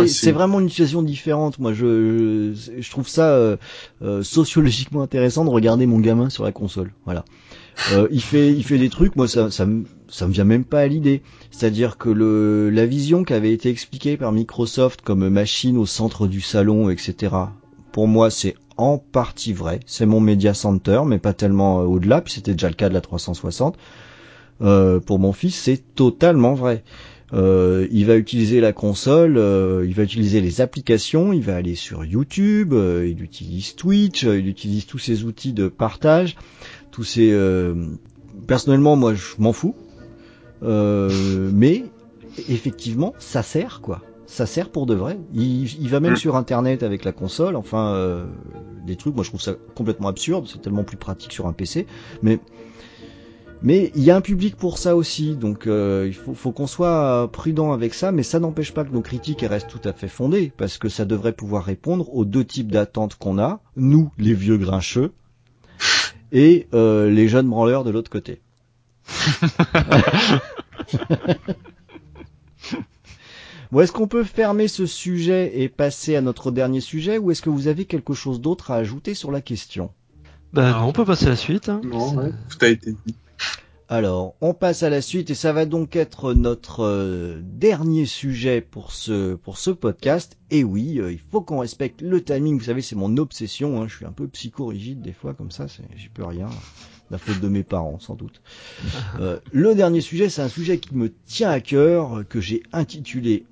Ouais, c'est- vraiment une situation différente. Moi, je, je, je trouve ça euh, euh, sociologiquement intéressant de regarder mon gamin sur la console. Voilà. Euh, il fait, il fait des trucs. Moi, ça, ça, me, ça me vient même pas à l'idée. C'est-à-dire que le, la vision qui avait été expliquée par Microsoft comme machine au centre du salon, etc. Pour moi, c'est en partie vrai. C'est mon media center, mais pas tellement euh, au-delà. Puis c'était déjà le cas de la 360. Euh, pour mon fils, c'est totalement vrai. Euh, il va utiliser la console, euh, il va utiliser les applications, il va aller sur YouTube, euh, il utilise Twitch, euh, il utilise tous ces outils de partage, tous ces. euh, Personnellement, moi, je m'en fous, Euh, [LAUGHS] mais effectivement, ça sert quoi. Ça sert pour de vrai. Il, il va même Mm. sur Internet avec la console. Enfin, euh, des trucs. Moi, je trouve ça complètement absurde. C'est tellement plus pratique sur un PC. Mais mais il y a un public pour ça aussi, donc euh, il faut, faut qu'on soit prudent avec ça, mais ça n'empêche pas que nos critiques elles restent tout à fait fondées, parce que ça devrait pouvoir répondre aux deux types d'attentes qu'on a, nous les vieux grincheux, et euh, les jeunes branleurs de l'autre côté. [LAUGHS] bon, est-ce qu'on peut fermer ce sujet et passer à notre dernier sujet, ou est-ce que vous avez quelque chose d'autre à ajouter sur la question? Non, on peut passer à la suite. Hein. non, ouais, tout a été dit. Alors, on passe à la suite et ça va donc être notre euh, dernier sujet pour ce pour ce podcast. Et oui, euh, il faut qu'on respecte le timing. Vous savez, c'est mon obsession. Hein. Je suis un peu psychorigide des fois comme ça. J'y peux rien. La faute de mes parents, sans doute. [LAUGHS] Euh, le dernier sujet, c'est un sujet qui me tient à cœur, que j'ai intitulé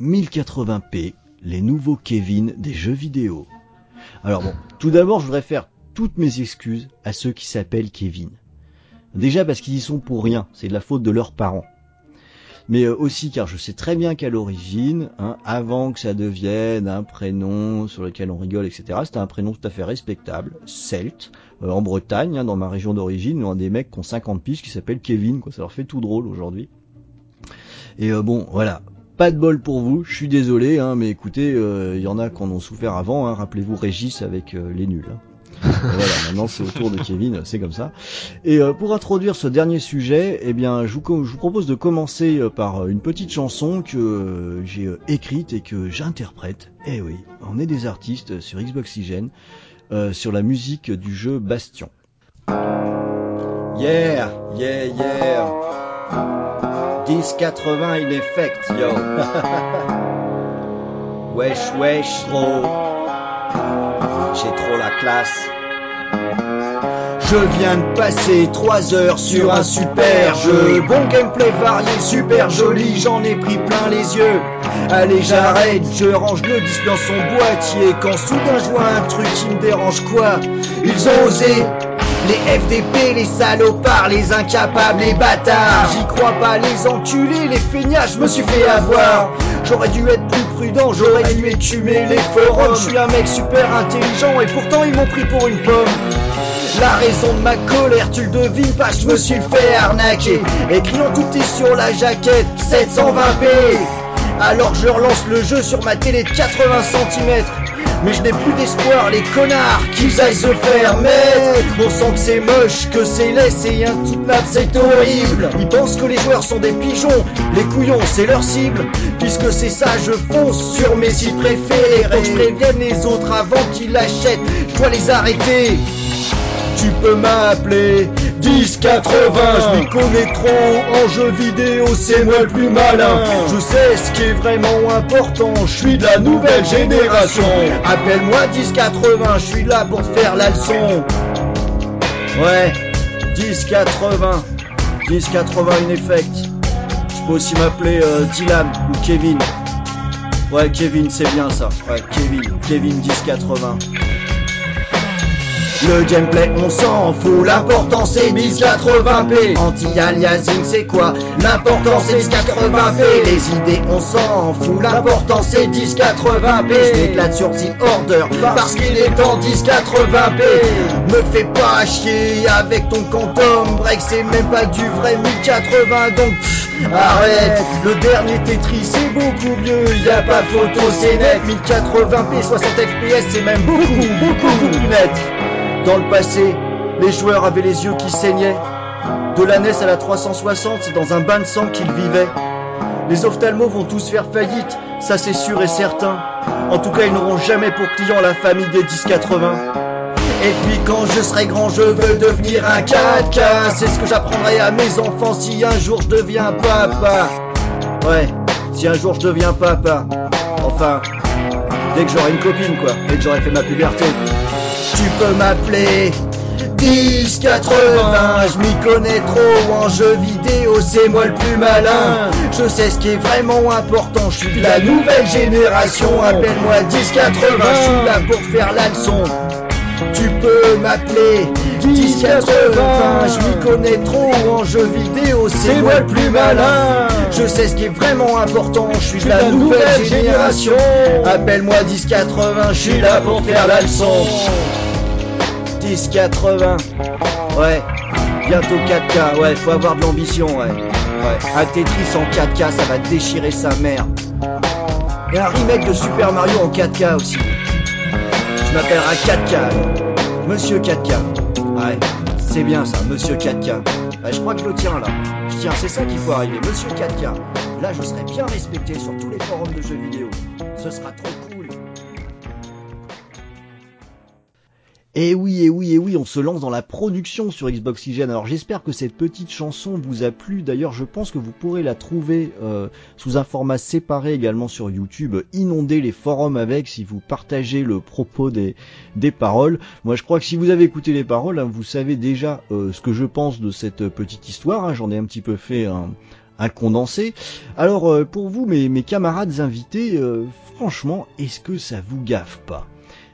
1080p, les nouveaux Kevin des jeux vidéo. Alors bon, tout d'abord, je voudrais faire toutes mes excuses à ceux qui s'appellent Kevin. Déjà parce qu'ils y sont pour rien, c'est de la faute de leurs parents. Mais euh, aussi car je sais très bien qu'à l'origine, hein, avant que ça devienne un prénom sur lequel on rigole, etc., c'était un prénom tout à fait respectable, celte, euh, en Bretagne, hein, dans ma région d'origine, on a des mecs qui ont 50 piges qui s'appellent Kevin, quoi, ça leur fait tout drôle aujourd'hui. Et euh, bon, voilà, pas de bol pour vous, je suis désolé, hein, mais écoutez, il y en a qui en ont souffert avant, hein, rappelez-vous Régis avec les nuls. Voilà, maintenant c'est au tour de Kevin, c'est comme ça. Et euh, pour introduire ce dernier sujet, eh bien, je vous, je vous propose de commencer euh, par euh, une petite chanson que j'ai écrite et que j'interprète. Eh oui, on est des artistes sur Xboxygène, euh, sur la musique du jeu Bastion. Yeah, yeah, yeah. 1080 in effect, yo. [LAUGHS] wesh, wesh, trop. J'ai trop la classe. Je viens de passer 3 heures sur un super jeu. Bon gameplay varié, super joli, j'en ai pris plein les yeux. Allez, j'arrête, je range le disque dans son boîtier. Quand soudain je vois un truc qui me dérange, quoi? Ils ont osé les FDP, les salopards, les incapables, les bâtards. J'y crois pas, les enculés, les feignards, je me suis fait avoir. J'aurais dû être plus prudent, j'aurais dû écumer les forums. Je suis un mec super intelligent et pourtant ils m'ont pris pour une pomme. La raison de ma colère, tu le devines pas, je me suis fait arnaquer. Écrit en tout petit sur la jaquette, 720p. Alors je relance le jeu sur ma télé de 80 cm. Mais je n'ai plus d'espoir, les connards, qu'ils aillent se faire mettre. On sent que c'est moche, que c'est laid, c'est insoutenable, c'est horrible. Ils pensent que les joueurs sont des pigeons, les couillons, c'est leur cible. Puisque c'est ça, je fonce sur mes sites préférés. Faut je prévienne les autres avant qu'ils l'achètent, je dois les arrêter. Tu peux m'appeler 1080, je m'y connais trop en jeux vidéo, c'est moi le plus malin. Je sais ce qui est vraiment important, je suis de la nouvelle génération. Appelle-moi 1080, je suis là pour faire la leçon. Ouais, 1080, 1080 une effect. Je peux aussi m'appeler euh, Dylan ou Kevin. Ouais, Kevin, c'est bien ça. Ouais, Kevin, Kevin 1080. Le gameplay on s'en fout, l'important c'est 1080p Anti-aliasing c'est quoi L'important c'est 1080p Les idées on s'en fout, l'important c'est 1080p Je sur The Order parce qu'il est en 1080p Me fais pas chier avec ton quantum break C'est même pas du vrai 1080 donc arrête Le dernier Tetris c'est beaucoup mieux, y a pas photo c'est net 1080p 60 fps c'est même beaucoup beaucoup plus net dans le passé, les joueurs avaient les yeux qui saignaient. De la NES à la 360, c'est dans un bain de sang qu'ils vivaient. Les ophtalmos vont tous faire faillite, ça c'est sûr et certain. En tout cas, ils n'auront jamais pour client la famille des 1080. Et puis quand je serai grand, je veux devenir un 4K. C'est ce que j'apprendrai à mes enfants si un jour je deviens papa. Ouais, si un jour je deviens papa. Enfin, dès que j'aurai une copine, quoi. Dès que j'aurai fait ma puberté. Tu peux m'appeler 1080, je m'y connais trop en jeux vidéo, c'est moi le plus malin. Je sais ce qui est vraiment important, je suis de la nouvelle génération. Appelle-moi 1080, je suis là pour faire la leçon. Tu peux m'appeler 1080, je m'y connais trop en jeux vidéo, c'est moi le plus malin. Je sais ce qui est vraiment important, je suis de la nouvelle génération. Appelle-moi 1080, je suis là pour faire la leçon. 1080, ouais, bientôt 4K, ouais, faut avoir de l'ambition, ouais. Ouais, un Tetris en 4K, ça va déchirer sa mère. Et un remake de Super Mario en 4K aussi. Je m'appellerai 4K, alors. Monsieur 4K. Ouais, c'est bien ça, Monsieur 4K. Ouais, je crois que je le tiens là. Je tiens, c'est ça qu'il faut arriver, Monsieur 4K. Là, je serai bien respecté sur tous les forums de jeux vidéo. Ce sera trop cool. Et oui, et oui, et oui, on se lance dans la production sur Xbox Oxygen. Alors j'espère que cette petite chanson vous a plu. D'ailleurs, je pense que vous pourrez la trouver euh, sous un format séparé également sur YouTube. Inonder les forums avec si vous partagez le propos des, des paroles. Moi, je crois que si vous avez écouté les paroles, hein, vous savez déjà euh, ce que je pense de cette petite histoire. Hein. J'en ai un petit peu fait un, un condensé. Alors, euh, pour vous, mes, mes camarades invités, euh, franchement, est-ce que ça vous gaffe pas?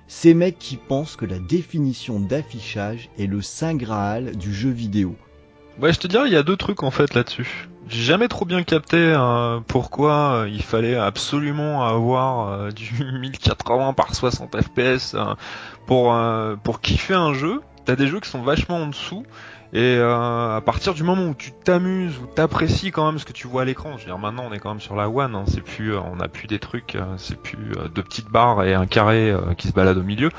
Ces mecs qui pensent que la définition d'affichage est le saint graal du jeu vidéo. Ouais, je te dirais, il y a deux trucs en fait là-dessus. J'ai jamais trop bien capté euh, pourquoi euh, il fallait absolument avoir euh, du [LAUGHS] 1080 par 60 fps pour pour kiffer un jeu. T'as des jeux qui sont vachement en dessous et euh, à partir du moment où tu t'amuses ou t'apprécies quand même ce que tu vois à l'écran, je veux dire maintenant on est quand même sur la One, hein, c'est plus, euh, on a plus des trucs, euh, c'est plus deux petites barres et un carré qui se balade au milieu.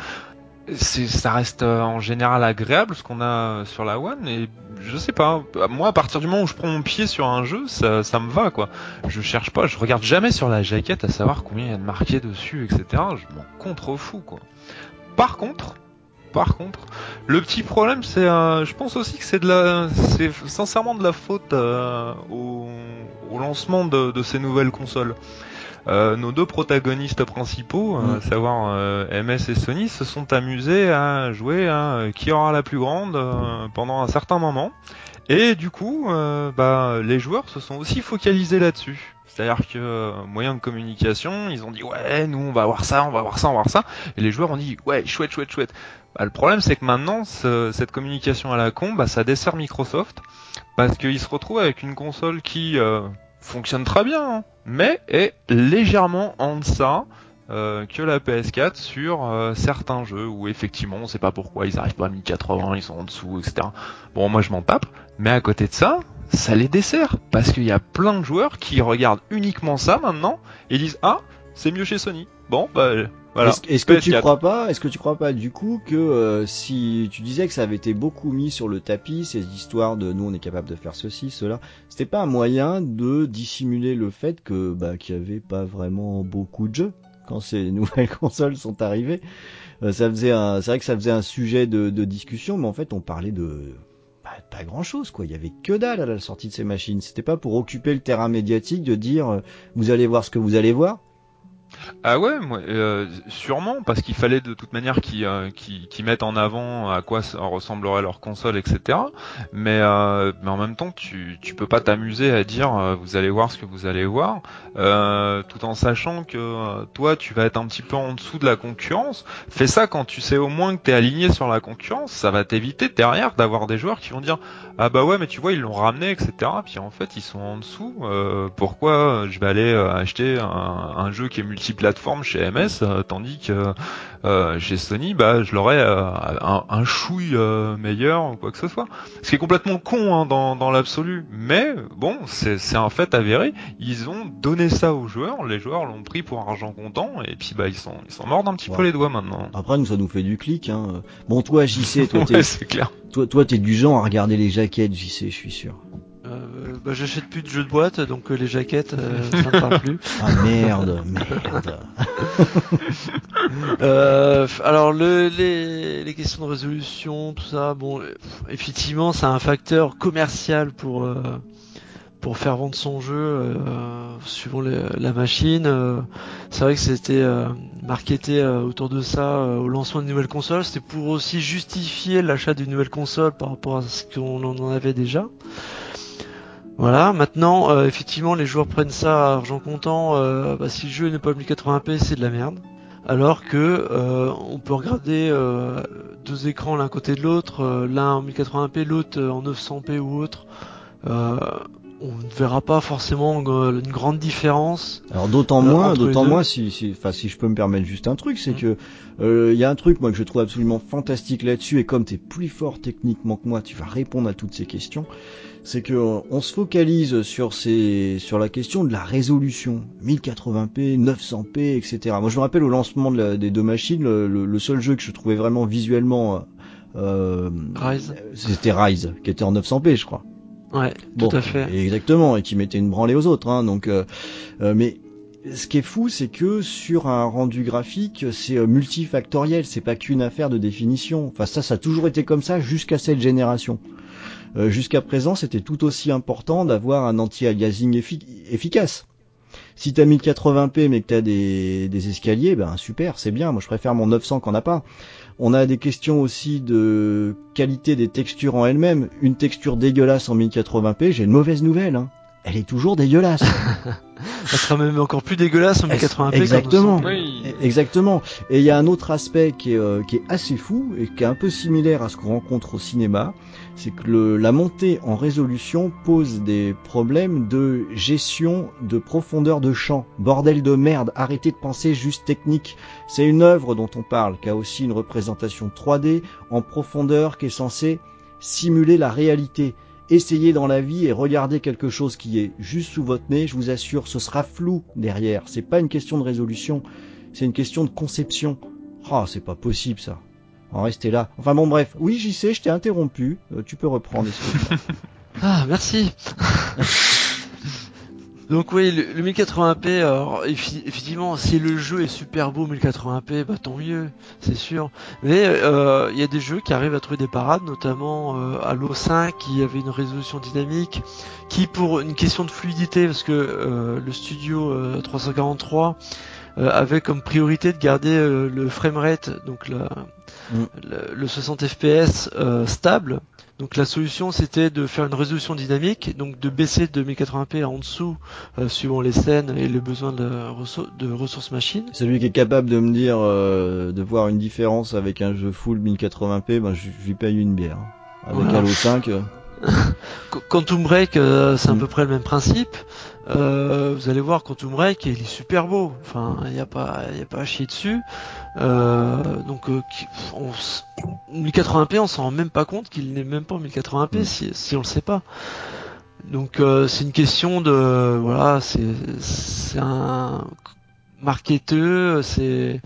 Ça reste en général agréable ce qu'on a sur la One et je sais pas, moi à partir du moment où je prends mon pied sur un jeu, ça, ça me va quoi. Je cherche pas, je regarde jamais sur la jaquette à savoir combien il y a de marqué dessus, etc. Je m'en contrefous quoi. Par contre, Par contre, le petit problème, c'est, euh, je pense aussi que c'est de la, c'est sincèrement de la faute euh, au, au, lancement de, de, ces nouvelles consoles. Euh, nos deux protagonistes principaux, mm. à savoir MS et Sony, se sont amusés à jouer à qui aura la plus grande pendant un certain moment. Et du coup, bah, les joueurs se sont aussi focalisés là-dessus. C'est-à-dire que euh, moyen de communication, ils ont dit ouais, nous on va voir ça, on va voir ça, on va voir ça, et les joueurs ont dit ouais, chouette, chouette, chouette. Bah, le problème c'est que maintenant cette communication à la con, bah, ça dessert Microsoft parce qu'ils se retrouvent avec une console qui euh, fonctionne très bien, hein, mais est légèrement en deçà euh, que la PS4 sur euh, certains jeux où effectivement on sait pas pourquoi ils arrivent pas à 1080, ils sont en dessous, etc. Bon moi je m'en tape, mais à côté de ça, ça les dessert parce qu'il y a plein de joueurs qui regardent uniquement ça maintenant et disent ah c'est mieux chez Sony. Bon bah voilà. Est-ce que tu crois pas Est-ce que tu crois pas du coup que euh, si tu disais que ça avait été beaucoup mis sur le tapis ces histoires de nous on est capable de faire ceci cela, c'était pas un moyen de dissimuler le fait que bah qu'il y avait pas vraiment beaucoup de jeux quand ces [LAUGHS] nouvelles consoles sont arrivées? Euh, ça faisait un, c'est vrai que ça faisait un sujet de, de discussion, mais en fait on parlait de pas grand chose quoi. Il y avait que dalle à la sortie de ces machines. C'était pas pour occuper le terrain médiatique de dire euh, vous allez voir ce que vous allez voir. Ah ouais, moi, euh, sûrement, parce qu'il fallait de toute manière qu'ils euh, mettent en avant à quoi ressemblerait leur console, etc. Mais, euh, mais en même temps, tu, peux pas t'amuser à dire euh, vous allez voir ce que vous allez voir, tout en sachant que toi, tu vas être un petit peu en dessous de la concurrence. Fais ça quand tu sais au moins que t'es aligné sur la concurrence, ça va t'éviter derrière d'avoir des joueurs qui vont dire ah bah ouais, mais tu vois, ils l'ont ramené, etc. Puis en fait, ils sont en dessous. pourquoi je vais aller acheter un, un jeu qui est multi plateforme chez MS, euh, tandis que euh, chez Sony, bah, je l'aurais euh, un, un, chouille meilleur ou quoi que ce soit. Ce qui est complètement con hein, dans, dans l'absolu, mais bon, c'est un fait avéré. Ils ont donné ça aux joueurs, les joueurs l'ont pris pour argent comptant, et puis bah ils sont ils sont morts d'un petit peu les doigts maintenant. Après, nous ça nous fait du clic. Hein. Bon, toi JC, [LAUGHS] toi ouais, c'est clair. Toi, toi, t'es du genre à regarder les jaquettes, JC, je suis sûr. Euh, bah, j'achète plus de jeux de boîte, donc euh, les jaquettes, euh, ça me parle plus. [LAUGHS] Ah merde, merde. [LAUGHS] euh, alors le, les, les, questions de résolution, tout ça, bon, effectivement, c'est un facteur commercial pour pour faire vendre son jeu suivant la machine. c'est vrai que c'était marketé autour de ça au lancement de nouvelles consoles. C'était pour aussi justifier l'achat d'une nouvelle console par rapport à ce qu'on en avait déjà. Voilà, maintenant, euh, effectivement, les joueurs prennent ça à argent comptant. Euh, bah, si le jeu n'est pas 1080p, c'est de la merde. Alors que euh, on peut regarder deux écrans l'un côté de l'autre, l'un en 1080p, l'autre en 900p ou autre on ne verra pas forcément une grande différence. Alors d'autant moins, d'autant moins si, si, enfin si je peux me permettre juste un truc, c'est mmh. que il y a un truc moi que je trouve absolument fantastique là-dessus et comme tu es plus fort techniquement que moi, tu vas répondre à toutes ces questions c'est que euh, on se focalise sur ces, sur la question de la résolution, 1080p, 900p, etc. Moi, je me rappelle au lancement de des deux machines, le, seul jeu que je trouvais vraiment visuellement, euh, Rise, c'était Rise, qui était en 900p, je crois. Ouais, tout à fait. Exactement, et qui mettait une branlée aux autres. Hein, donc, euh, mais ce qui est fou, c'est que sur un rendu graphique, c'est multifactoriel, c'est pas qu'une affaire de définition. Enfin, ça, ça a toujours été comme ça jusqu'à cette génération. Euh, jusqu'à présent, c'était tout aussi important d'avoir un anti-aliasing efficace. Si t'as 1080p mais que t'as des, des escaliers, ben super, c'est bien. Moi, je préfère mon 900 qu'on n'a pas. On a des questions aussi de qualité des textures en elles-mêmes. Une texture dégueulasse en 1080p, j'ai une mauvaise nouvelle. Hein. Elle est toujours dégueulasse. [LAUGHS] Elle sera même encore plus dégueulasse en 1080p. Exactement. Exactement. Et il y a un autre aspect qui est, euh, qui est assez fou et qui est un peu similaire à ce qu'on rencontre au cinéma c'est que le, la montée en résolution pose des problèmes de gestion de profondeur de champ. Bordel de merde, arrêtez de penser juste technique. C'est une œuvre dont on parle, qui a aussi une représentation 3D en profondeur qui est censée simuler la réalité. Essayez dans la vie et regardez quelque chose qui est juste sous votre nez, je vous assure, ce sera flou derrière. C'est pas une question de résolution, c'est une question de conception. Ah, oh, c'est pas possible ça en rester là. Enfin bon bref, oui j'y sais, je t'ai interrompu, euh, tu peux reprendre. [LAUGHS] ah merci. [LAUGHS] Donc oui, le, le 1080p, alors effectivement, si le jeu est super beau 1080p, bah tant mieux, c'est sûr. Mais euh, il y a des jeux qui arrivent à trouver des parades, notamment euh, Halo 5 qui avait une résolution dynamique, qui pour une question de fluidité, parce que euh, le studio euh, 343 euh, avait comme priorité de garder euh, le framerate, donc la, Mm. le, le 60 fps euh, stable. Donc la solution c'était de faire une résolution dynamique, donc de baisser de 1080p en dessous euh, suivant les scènes et le besoin de, de ressources machines. Celui qui est capable de me dire euh, de voir une différence avec un jeu full 1080p, ben je, lui paye une bière. Avec Voilà. Halo 5, euh, [LAUGHS] Qu- Quantum Break, c'est à Mm. peu près le même principe. Euh, vous allez voir Quantum Break, il est super beau. Enfin, il n'y a pas, il y a pas à chier dessus. Euh, donc, euh, on, s- 1080p, on s'en rend même pas compte qu'il n'est même pas en 1080p Mm. si, si on le sait pas. Donc, euh, c'est une question de, voilà, c'est, c'est un marketeux, c'est,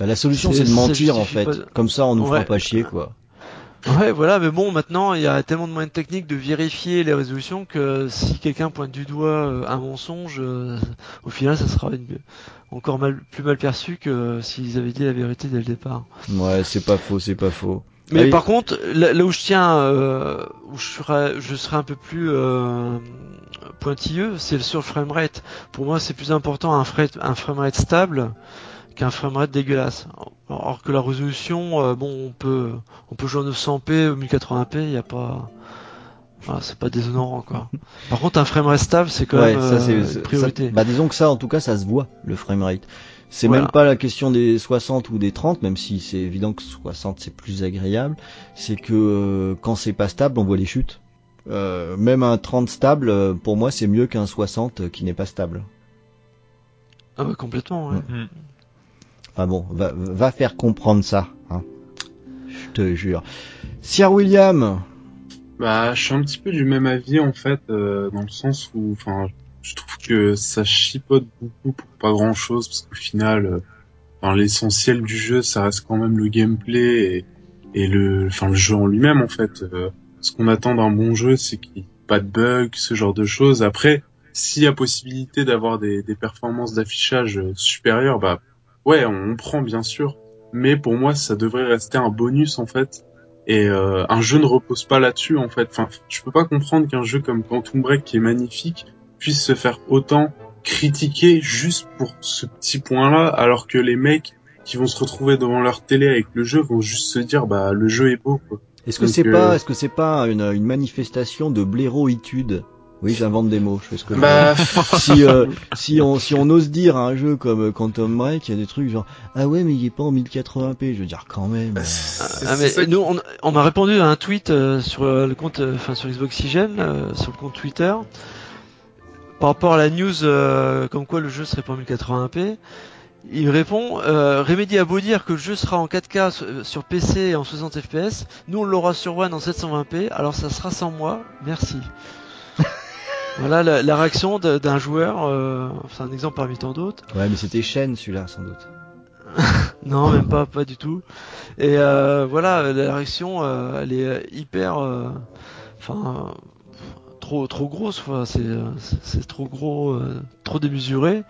la solution C'est- de mentir en fait. pas- Comme ça on nous fera pas chier quoi. Ouais, voilà, mais bon, maintenant, il y a tellement de moyens techniques de vérifier les résolutions que si quelqu'un pointe du doigt euh, un mensonge, euh, au final, ça sera une- encore mal, plus mal perçu que s'ils avaient dit la vérité dès le départ. Ouais, c'est pas faux, c'est pas faux. Mais Ah oui. par contre, là, là où je tiens, euh, où je serai, je serai un peu plus euh, pointilleux, c'est sur le framerate. Pour moi, c'est plus important un, frame, un framerate stable qu'un framerate dégueulasse. Alors que la résolution, euh, bon, on peut, on peut jouer en 900p ou 1080p, il y a pas, voilà, c'est pas déshonorant quoi. [LAUGHS] Par contre, un framerate stable, c'est quand Ouais, même ça euh, c'est une ça- priorité. bah disons que ça en tout cas ça se voit le framerate. C'est Voilà. même pas la question des 60 ou des 30 même si c'est évident que 60 c'est plus agréable, c'est que euh, quand c'est pas stable, on voit les chutes. Euh, même un 30 stable pour moi c'est mieux qu'un 60 euh, qui n'est pas stable. Ah ouais, complètement. Ouais. Mm. Enfin bon, va, va faire comprendre ça, hein. Je te jure. Sir William, Bah, je suis un petit peu du même avis en fait, euh, dans le sens où, enfin, je trouve que ça chipote beaucoup pour pas grand chose, parce qu'au final, euh, l'essentiel du jeu, ça reste quand même le gameplay et, et le, enfin, le jeu en lui-même en fait. Euh, ce qu'on attend d'un bon jeu, c'est qu'il pas de bugs, ce genre de choses. Après, s'il y a possibilité d'avoir des, des performances d'affichage supérieures, bah, ouais, on, prend bien sûr. Mais pour moi, ça devrait rester un bonus en fait. Et euh, un jeu ne repose pas là-dessus en fait. Enfin, je peux pas comprendre qu'un jeu comme Quantum Break qui est magnifique puisse se faire autant critiquer juste pour ce petit point-là, alors que les mecs qui vont se retrouver devant leur télé avec le jeu vont juste se dire bah le jeu est beau quoi. est-ce que Donc, c'est euh, pas est-ce que c'est pas une, une manifestation de blaireauitude? Oui, j'invente des mots, je fais ce que je veux. Bah si euh, si on si on ose dire à un jeu comme Quantum Break, il y a des trucs genre ah ouais mais il est pas en 1080p, je veux dire quand même. euh, c'est- Ah, mais ça nous, on, on m'a répondu à un tweet euh, sur euh, le compte, euh, enfin sur Xboxygène, euh, sur le compte Twitter, par rapport à la news euh, comme quoi le jeu serait pas en 1080p. Il me répond euh, Remedy a beau dire que le jeu sera en 4K sur- euh, sur PC et en 60 FPS, nous on l'aura sur One en 720p, alors ça sera sans moi, merci. Voilà la, la réaction d'un joueur, euh, c'est un exemple parmi tant d'autres. Ouais, mais c'était Shen celui-là sans doute. [LAUGHS] Non, même pas, pas du tout. Et euh, voilà, la réaction, euh, elle est euh, hyper, euh, enfin, euh, trop, trop grosse. C'est, euh, trop gros, euh, trop démesuré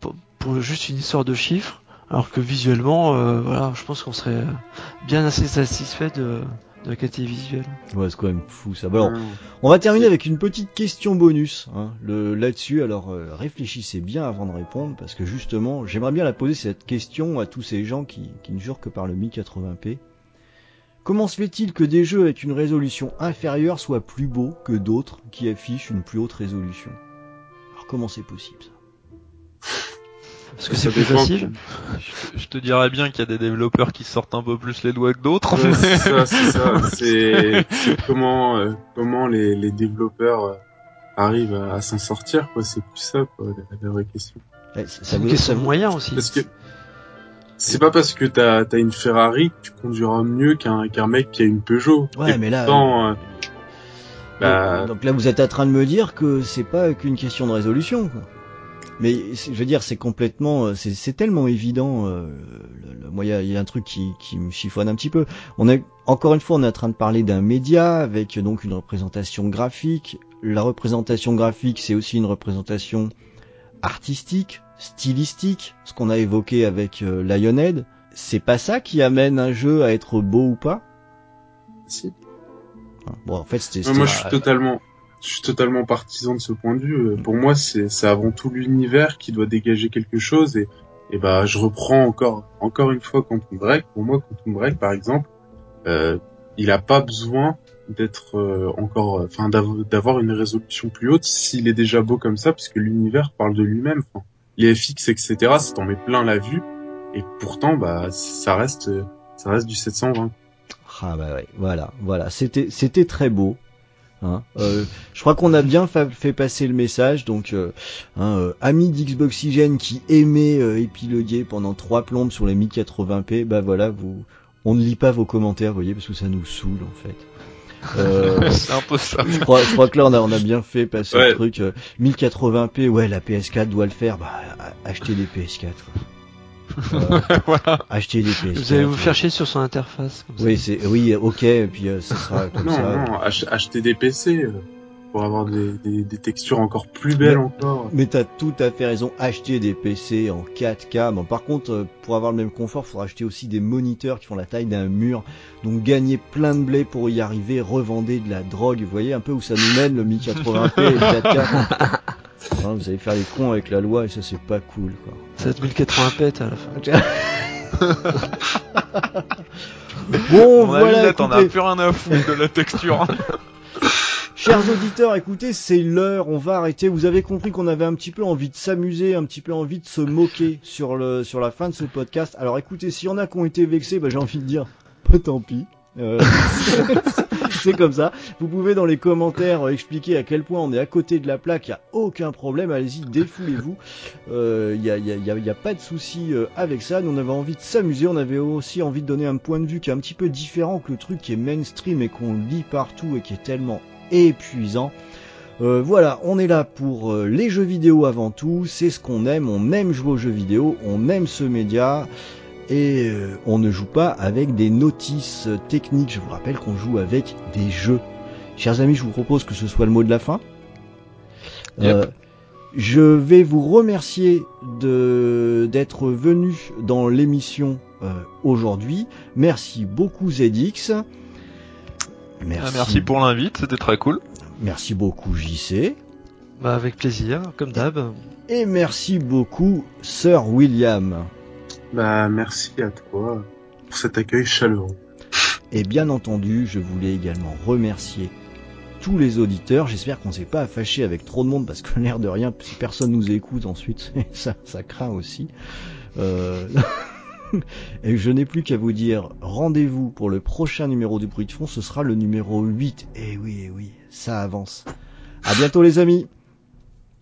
pour, pour juste une histoire de chiffres. Alors que visuellement, euh, voilà, je pense qu'on serait bien assez satisfait de, de la qualité visuelle. Ouais, c'est quand même fou ça. Alors, on va terminer avec une petite question bonus hein, le, là-dessus. Alors euh, réfléchissez bien avant de répondre parce que justement, j'aimerais bien la poser cette question à tous ces gens qui, qui ne jurent que par le 1080p. Comment se fait-il que des jeux avec une résolution inférieure soient plus beaux que d'autres qui affichent une plus haute résolution? Alors comment c'est possible ça? Parce que c'est plus facile. Je, je te dirais bien qu'il y a des développeurs qui sortent un peu plus les doigts que d'autres. Ouais, c'est ça, [LAUGHS] c'est ça. C'est comment euh, comment les, les développeurs euh, arrivent à, à s'en sortir quoi. C'est plus ça quoi la, la vraie question. C'est une question de moyens aussi. Parce que c'est pas parce que t'as as une Ferrari que tu conduiras mieux qu'un qu'un mec qui a une Peugeot. Ouais, Et mais là, pourtant, euh, bah, Donc là, vous êtes en train de me dire que c'est pas qu'une question de résolution. quoi. Mais je veux dire, c'est complètement, euh, c'est tellement évident. euh, le- le- moi, il y y a un truc qui, qui me chiffonne un petit peu. On est encore une fois, on est en train de parler d'un média avec euh, donc une représentation graphique. La représentation graphique, c'est aussi une représentation artistique, stylistique, ce qu'on a évoqué avec euh, Lionhead. C'est pas ça qui amène un jeu à être beau ou pas? Si. Bon, en fait, c'était. C'était- moi, je suis totalement, je suis totalement partisan de ce point de vue. Euh, Pour moi, c'est, avant tout l'univers qui doit dégager quelque chose et, et bah, je reprends encore, encore une fois Quantum Break. Pour moi, Quantum Break, par exemple, euh, il a pas besoin d'être euh, encore, euh, enfin, d'av- d'avoir une résolution plus haute s'il est déjà beau comme ça, puisque l'univers parle de lui-même. Enfin, les FX, etc., ça t'en met plein la vue. Et pourtant, bah, ça reste, ça reste du 720. Ah bah ouais, voilà, voilà, c'était c'était très beau. Hein. Euh, je crois qu'on a bien fa- fait passer le message. Donc, euh, hein, euh, amis d'Xboxygène qui aimait euh, épiloguer pendant trois plombes sur les 1080p, bah voilà, vous, on ne lit pas vos commentaires, vous voyez, parce que ça nous saoule en fait. [LAUGHS] C'est un peu ça. je crois, je crois que là on a, on a bien fait passer Ouais. le truc. euh, 1080p, ouais, la PS4 doit le faire. Bah, achetez des PS4. Euh, [LAUGHS] voilà. achetez des PS4. Vous allez vous faire chier sur son interface. Comme. Oui, c'est oui, ok, et puis euh, ça sera comme Non, ça. non, ach- acheter des PC euh, pour avoir des, des, des textures encore plus belles Mais- encore. Mais t'as tout à fait raison, acheter des PC en 4K. Bon, par contre, euh, pour avoir le même confort, faudra acheter aussi des moniteurs qui font la taille d'un mur. Donc gagner plein de blé pour y arriver, revendez de la drogue. Vous voyez un peu où ça nous mène le 1080p et le 4K. [LAUGHS] Hein, vous allez faire les cons avec la loi et ça c'est pas cool quoi. 7080 pète à la fin. [LAUGHS] Bon Mon avis, voilà, là, as écoutez, plus rien à foutre de la texture. [LAUGHS] chers auditeurs, écoutez, c'est l'heure, on va arrêter. Vous avez compris qu'on avait un petit peu envie de s'amuser, un petit peu envie de se moquer sur le sur la fin de ce podcast. Alors écoutez, s'il y en a qui ont été vexés, bah, j'ai envie de dire, bah, tant pis. Euh, [LAUGHS] c'est comme ça. Vous pouvez dans les commentaires euh, expliquer à quel point on est à côté de la plaque. Il y a aucun problème. Allez-y, défoulez-vous. Euh, Il y, a, il y, a, y a- y a pas de souci euh, avec ça. Nous on avait envie de s'amuser. On avait aussi envie de donner un point de vue qui est un petit peu différent que le truc qui est mainstream et qu'on lit partout et qui est tellement épuisant. Euh, voilà, on est là pour euh, les jeux vidéo avant tout, c'est ce qu'on aime, on aime jouer aux jeux vidéo, on aime ce média et euh, on ne joue pas avec des notices techniques, je vous rappelle qu'on joue avec des jeux. Chers amis, je vous propose que ce soit le mot de la fin. Yep. Euh, je vais vous remercier de d'être venu dans l'émission euh, aujourd'hui. Merci beaucoup ZX. Ah, Merci pour l'invite, c'était très cool. Merci beaucoup JC. Bah, avec plaisir, comme d'hab. Et merci beaucoup Sir William. Bah, merci à toi pour cet accueil chaleureux. Et bien entendu, je voulais également remercier tous les auditeurs. J'espère qu'on s'est pas fâché avec trop de monde parce que [LAUGHS] l'air de rien, si personne nous écoute ensuite, [LAUGHS] ça, ça craint aussi. Euh... [LAUGHS] Et je n'ai plus qu'à vous dire rendez-vous pour le prochain numéro du bruit de fond. Ce sera le numéro 8. Et oui, eh oui, ça avance. À bientôt les amis.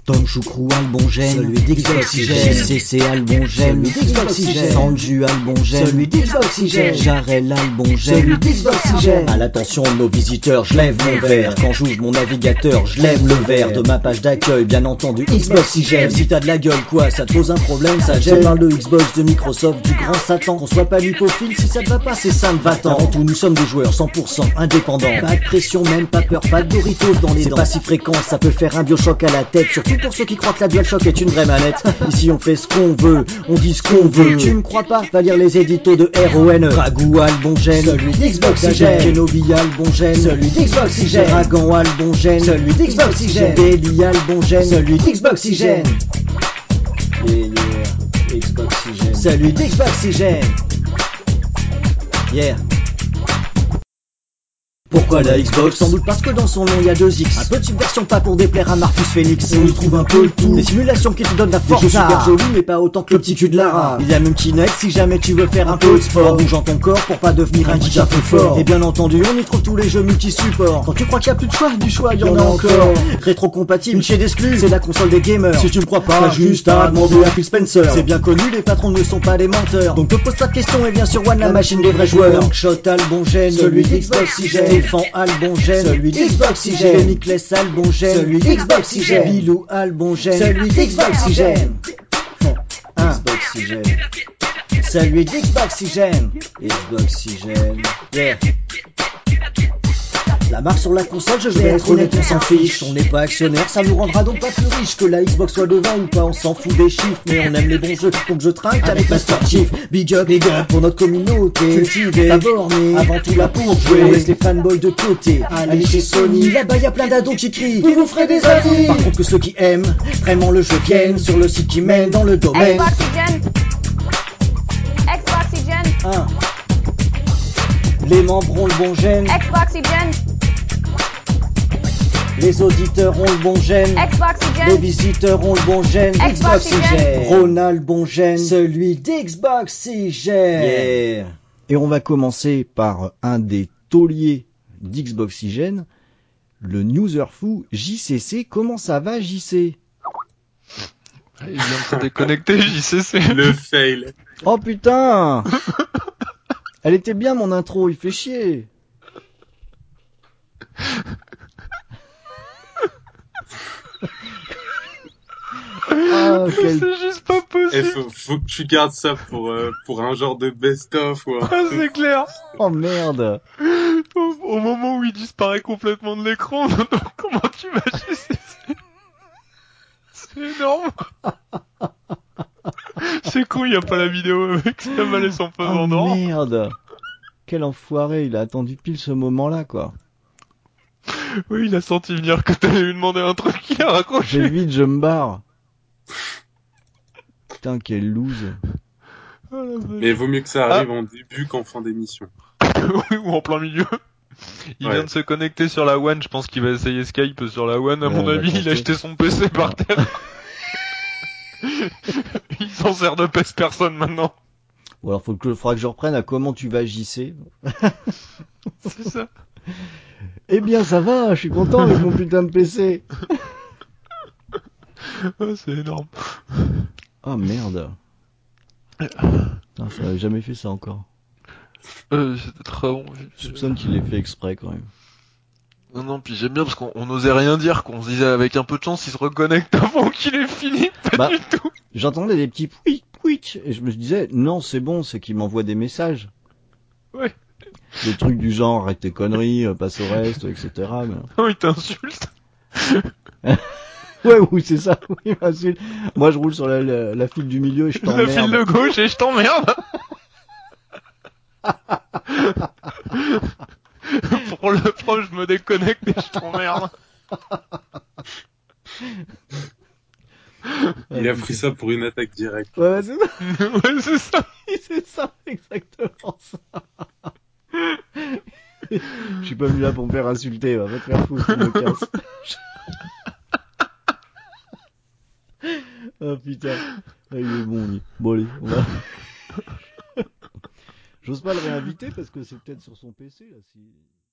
Tom Choucrou Albongène, Celui d'Xboxygène. CC Albongène, Celui d'Xboxygène. Sanju Albongène, Celui d'Xboxygène. Jarel Albongène, Celui d'Xboxygène. À l'attention de nos visiteurs, je lève mon verre. Quand j'ouvre mon navigateur, je lève le verre de ma page d'accueil, bien entendu. Xboxygène. Si t'as de la gueule, quoi, ça te pose un problème, ça gêne. Parle de Xbox, de Microsoft, du grand Satan. Qu'on soit pas lipophile, si ça te va pas, c'est ça me va tant. Avant tout, nous sommes des joueurs 100% indépendants. Pas de pression, même pas peur, pas de Doritos dans les dents. C'est pas si fréquent, ça peut faire un biochoc à la tête. Surtout pour ceux qui croient que la DualShock est une vraie manette. Ici, on fait ce qu'on veut, on dit ce qu'on veut. Tu me crois pas Va lire les éditos de RON. Ragou Albongène. Celui d'Xboxygène. Kenobi Albongène. Celui d'Xboxygène. Dragon Albongène. Celui d'Xboxygène. Baby Albongène. Celui d'Xboxygène. Yeah, yeah. Xboxygène. Celui d'Xboxygène. Yeah. Pourquoi la Xbox Sans doute parce que dans son nom il y a deux X. Un peu de subversion pas pour déplaire à Marcus Phoenix. On y trouve un peu le tout. Des simulations qui te donnent la force. Des jeux super jolis mais pas autant que le petit cul de Lara. Il y a même Kinect si jamais tu veux faire un peu de sport. En bougeant ton corps pour pas devenir un un peu fort. Et bien entendu on y trouve tous les jeux multi-support. Quand tu crois qu'il y a plus de choix, du choix il y en a encore. Rétro-compatible chez d'exclus. C'est la console des gamers. Si tu me crois pas, juste à demander à Phil Spencer. C'est bien connu, les patrons ne sont pas des menteurs. Donc te pose pas de questions et viens sur One la machine des vrais joueurs. Shot Albongène, Celui d'Xboxygène. Stéphane Albongène, celui d'Xboxygène. Jérémy Albongène, celui d'Xboxygène. Bilou Albongène, celui d'Xboxygène. Un. Xboxygène. Celui d'Xboxygène. Xboxygène. Yeah. La marque sur la console, je vais être honnête, on s'en fiche. On n'est pas actionnaire, ça nous rendra donc pas plus riche que la Xbox soit devant ou pas. On s'en fout des chiffres, mais on aime les bons jeux, donc je trinque avec Master Chief. Big up, big up pour notre communauté. Cultivée, mais avant tout là pour jouer. On laisse les fanboys de côté. Allez chez Sony, là-bas y a plein d'ados qui crient. Vous vous ferez des avis. Par contre, que ceux qui aiment vraiment le jeu viennent sur le site qui mène dans le domaine. Xboxygène. 1. Les membres ont le bon gène, Xboxygène. Les auditeurs ont le bon gène. Les visiteurs ont le bon gène. Xboxygène. Ronald bon gène. Celui d'Xboxygène. Yeah. Et on va commencer par un des tauliers d'Xboxygène, le newser fou JCC. Comment ça va JC Il vient de se déconnecter, [LAUGHS] JCC. Le fail. Oh putain Elle était bien mon intro, il fait chier Ah, quel... C'est juste pas Eh, possible. faut, faut que tu gardes ça pour, euh, pour un genre de best-of ou Ah, c'est clair. Oh merde Au, au moment où il disparaît complètement de l'écran, [LAUGHS] comment tu vas JCC [LAUGHS] C'est énorme. [LAUGHS] C'est con, il y a pas la vidéo avec ça va laisser en Oh merde Quel enfoiré, il a attendu pile ce moment-là, quoi. Oui, il a senti venir que t'allais lui demander un truc, il a J'ai raccroché. vite, je me barre. Putain, quelle loose. Oh. Mais vaut mieux que ça arrive en début qu'en fin d'émission. [LAUGHS] oui, ou en plein milieu. Il Ouais. vient de se connecter sur la One, je pense qu'il va essayer Skype sur la One, à Ouais, mon avis, il a jeté son PC par terre. [LAUGHS] il s'en sert de pèse personne maintenant. Ou alors, faut que, faudra que je reprenne à comment tu vas JC. [LAUGHS] C'est ça. Eh bien, ça va, je suis content avec mon putain de PC. Ah, [LAUGHS] c'est énorme. Oh merde. Putain, ça avait jamais fait ça encore. Euh, c'était très bon. Je soupçonne qu'il l'ait fait exprès quand même. Non, non, puis j'aime bien parce qu'on on osait rien dire, qu'on se disait avec un peu de chance, il se reconnecte [LAUGHS] avant qu'il ait fini. Pas Bah. du tout. J'entendais des petits pouic pouic et je me disais non c'est bon c'est qu'il m'envoie des messages. Ouais. Des trucs du genre arrête tes conneries, euh, passe au reste, etc. Mais... Non, [LAUGHS] il t'insulte. [LAUGHS] Ouais oui c'est ça. [LAUGHS] Oui, m'insulte. Moi je roule sur la, la, la file du milieu et je La file t'emmerde. de gauche et je t'emmerde. [LAUGHS] Pour le pro, je me déconnecte et je t'emmerde. Il a pris ça pour une attaque directe. Ouais c'est ça. ouais, c'est ça. c'est ça exactement ça. Je suis pas venu là pour me faire insulter, va, va te faire foutre, je me casse. Oh [LAUGHS] putain, Ah, il est bon lui. Bon allez, on va... [LAUGHS] J'ose pas le réinviter parce que c'est peut-être sur son PC là. Si...